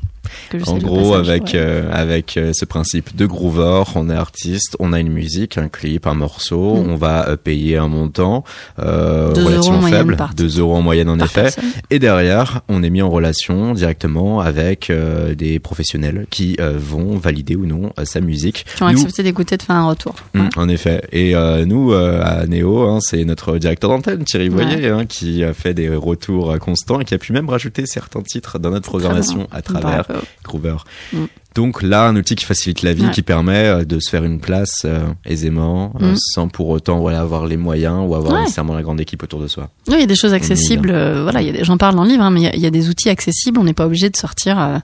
En gros, passage, avec ouais. euh, avec euh, ce principe de groover, on est artiste, on a une musique, un clip, un morceau, Mm. on va euh, payer un montant euh, relativement faible, par 2 euros en moyenne en effet. personne. Et derrière, on est mis en relation directement avec euh, des professionnels qui euh, vont valider ou non euh, sa musique. qui ont Nous- accepté d'écouter de faire un retour Mm, en effet. Et euh, nous, euh, à Néo, hein, c'est notre directeur d'antenne, Thierry Voyer, hein, qui a fait des retours constants et qui a pu même rajouter certains titres dans notre programmation à travers Bravo. Groover. Mm. Donc là, un outil qui facilite la vie, Ouais. qui permet euh, de se faire une place euh, aisément, euh, Mm. sans pour autant voilà, avoir les moyens ou avoir Ouais. nécessairement la grande équipe autour de soi. Oui, il y a des choses est accessibles. euh, voilà, j'en parle dans le livre, hein, mais il y a- il y, a des outils accessibles. On n'est pas obligé de sortir, euh,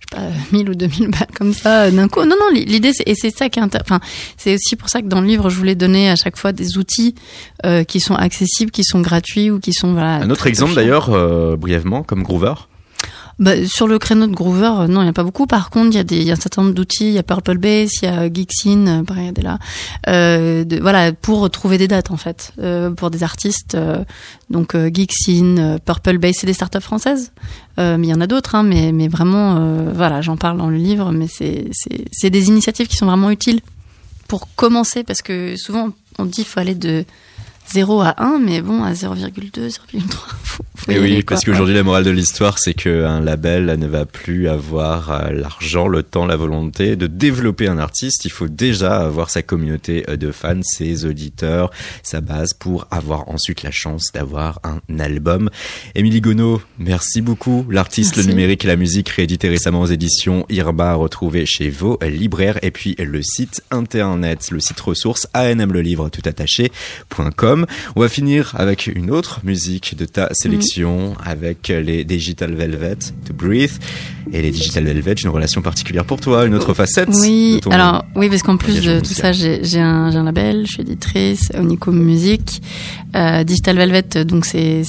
je sais pas, 1000 ou 2000 balles comme ça euh, d'un coup. Non, non, l'idée, c'est, et c'est ça qui est, enfin, c'est aussi pour ça que dans le livre, je voulais donner à chaque fois des outils euh, qui sont accessibles, qui sont gratuits ou qui sont voilà. Un autre exemple d'ailleurs, euh, brièvement, comme Groover. Bah, sur le créneau de Groover, euh, non, il n'y a pas beaucoup. Par contre, il y a des, y a un certain nombre d'outils. Il y a Purple Bass, il y a Geeksin, euh, pareil, regardez. Euh, de, voilà, pour trouver des dates en fait, euh, pour des artistes. euh, donc euh, Geeksin, euh, Purple Bass, c'est des startups françaises. Euh, mais il y en a d'autres, hein, mais, mais vraiment, euh, voilà, j'en parle dans le livre. Mais c'est des initiatives qui sont vraiment utiles pour commencer, parce que souvent on dit qu'il faut aller de 0 à 1, mais bon, à 0,2, 0,3, faut, faut y Et oui, parce qu'aujourd'hui, la morale de l'histoire, c'est qu'un label ne va plus avoir euh, l'argent, le temps, la volonté de développer un artiste. Il faut déjà avoir sa communauté euh, de fans, ses auditeurs, sa base pour avoir ensuite la chance d'avoir un album. Émilie Gonneau, merci beaucoup. L'artiste, le numérique et la musique, réédité récemment aux éditions Irma, à retrouver chez vos libraires. Et puis le site internet, le site ressource ANM le livre tout attaché.com. On va finir avec une autre musique de ta sélection avec les Digital Velvet, To Breathe. Et les Digital Velvet, j'ai une relation particulière pour toi, une autre facette. Oui, de ton alors oui, parce qu'en plus de tout ça, j'ai un, label, je suis éditrice, Onicom Music, euh, Digital Velvet, donc c'est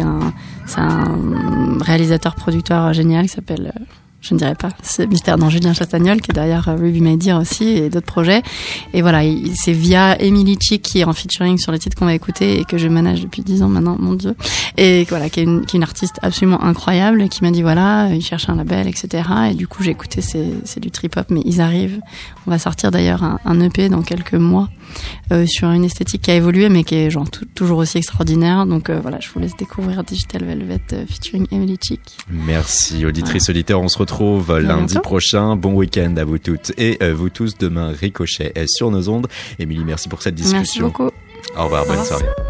un c'est un réalisateur producteur génial qui s'appelle euh, je ne dirais pas, c'est Mystère dans Julien Chastagnol qui est derrière euh, Ruby My Dear aussi et d'autres projets. Et voilà, il- c'est via Emily Chick qui est en featuring sur les titres qu'on va écouter et que je manage depuis 10 ans maintenant, mon dieu. Et voilà, qui est une, qui est une artiste absolument incroyable et qui m'a dit voilà, il cherche un label, etc. Et du coup, j'ai écouté, c'est du trip hop, mais ils arrivent. On va sortir d'ailleurs un, un EP dans quelques mois euh, sur une esthétique qui a évolué, mais qui est genre tou- toujours aussi extraordinaire. Donc euh, voilà, je vous laisse découvrir Digital Velvet euh, featuring Emily Chick. Merci, auditrice, auditeur. On se retrouve lundi bientôt. prochain. Bon week-end à vous toutes et euh, vous tous demain. Ricochet est sur nos ondes. Émilie, merci pour cette discussion. Merci beaucoup. Au revoir, Au bonne revoir. soirée.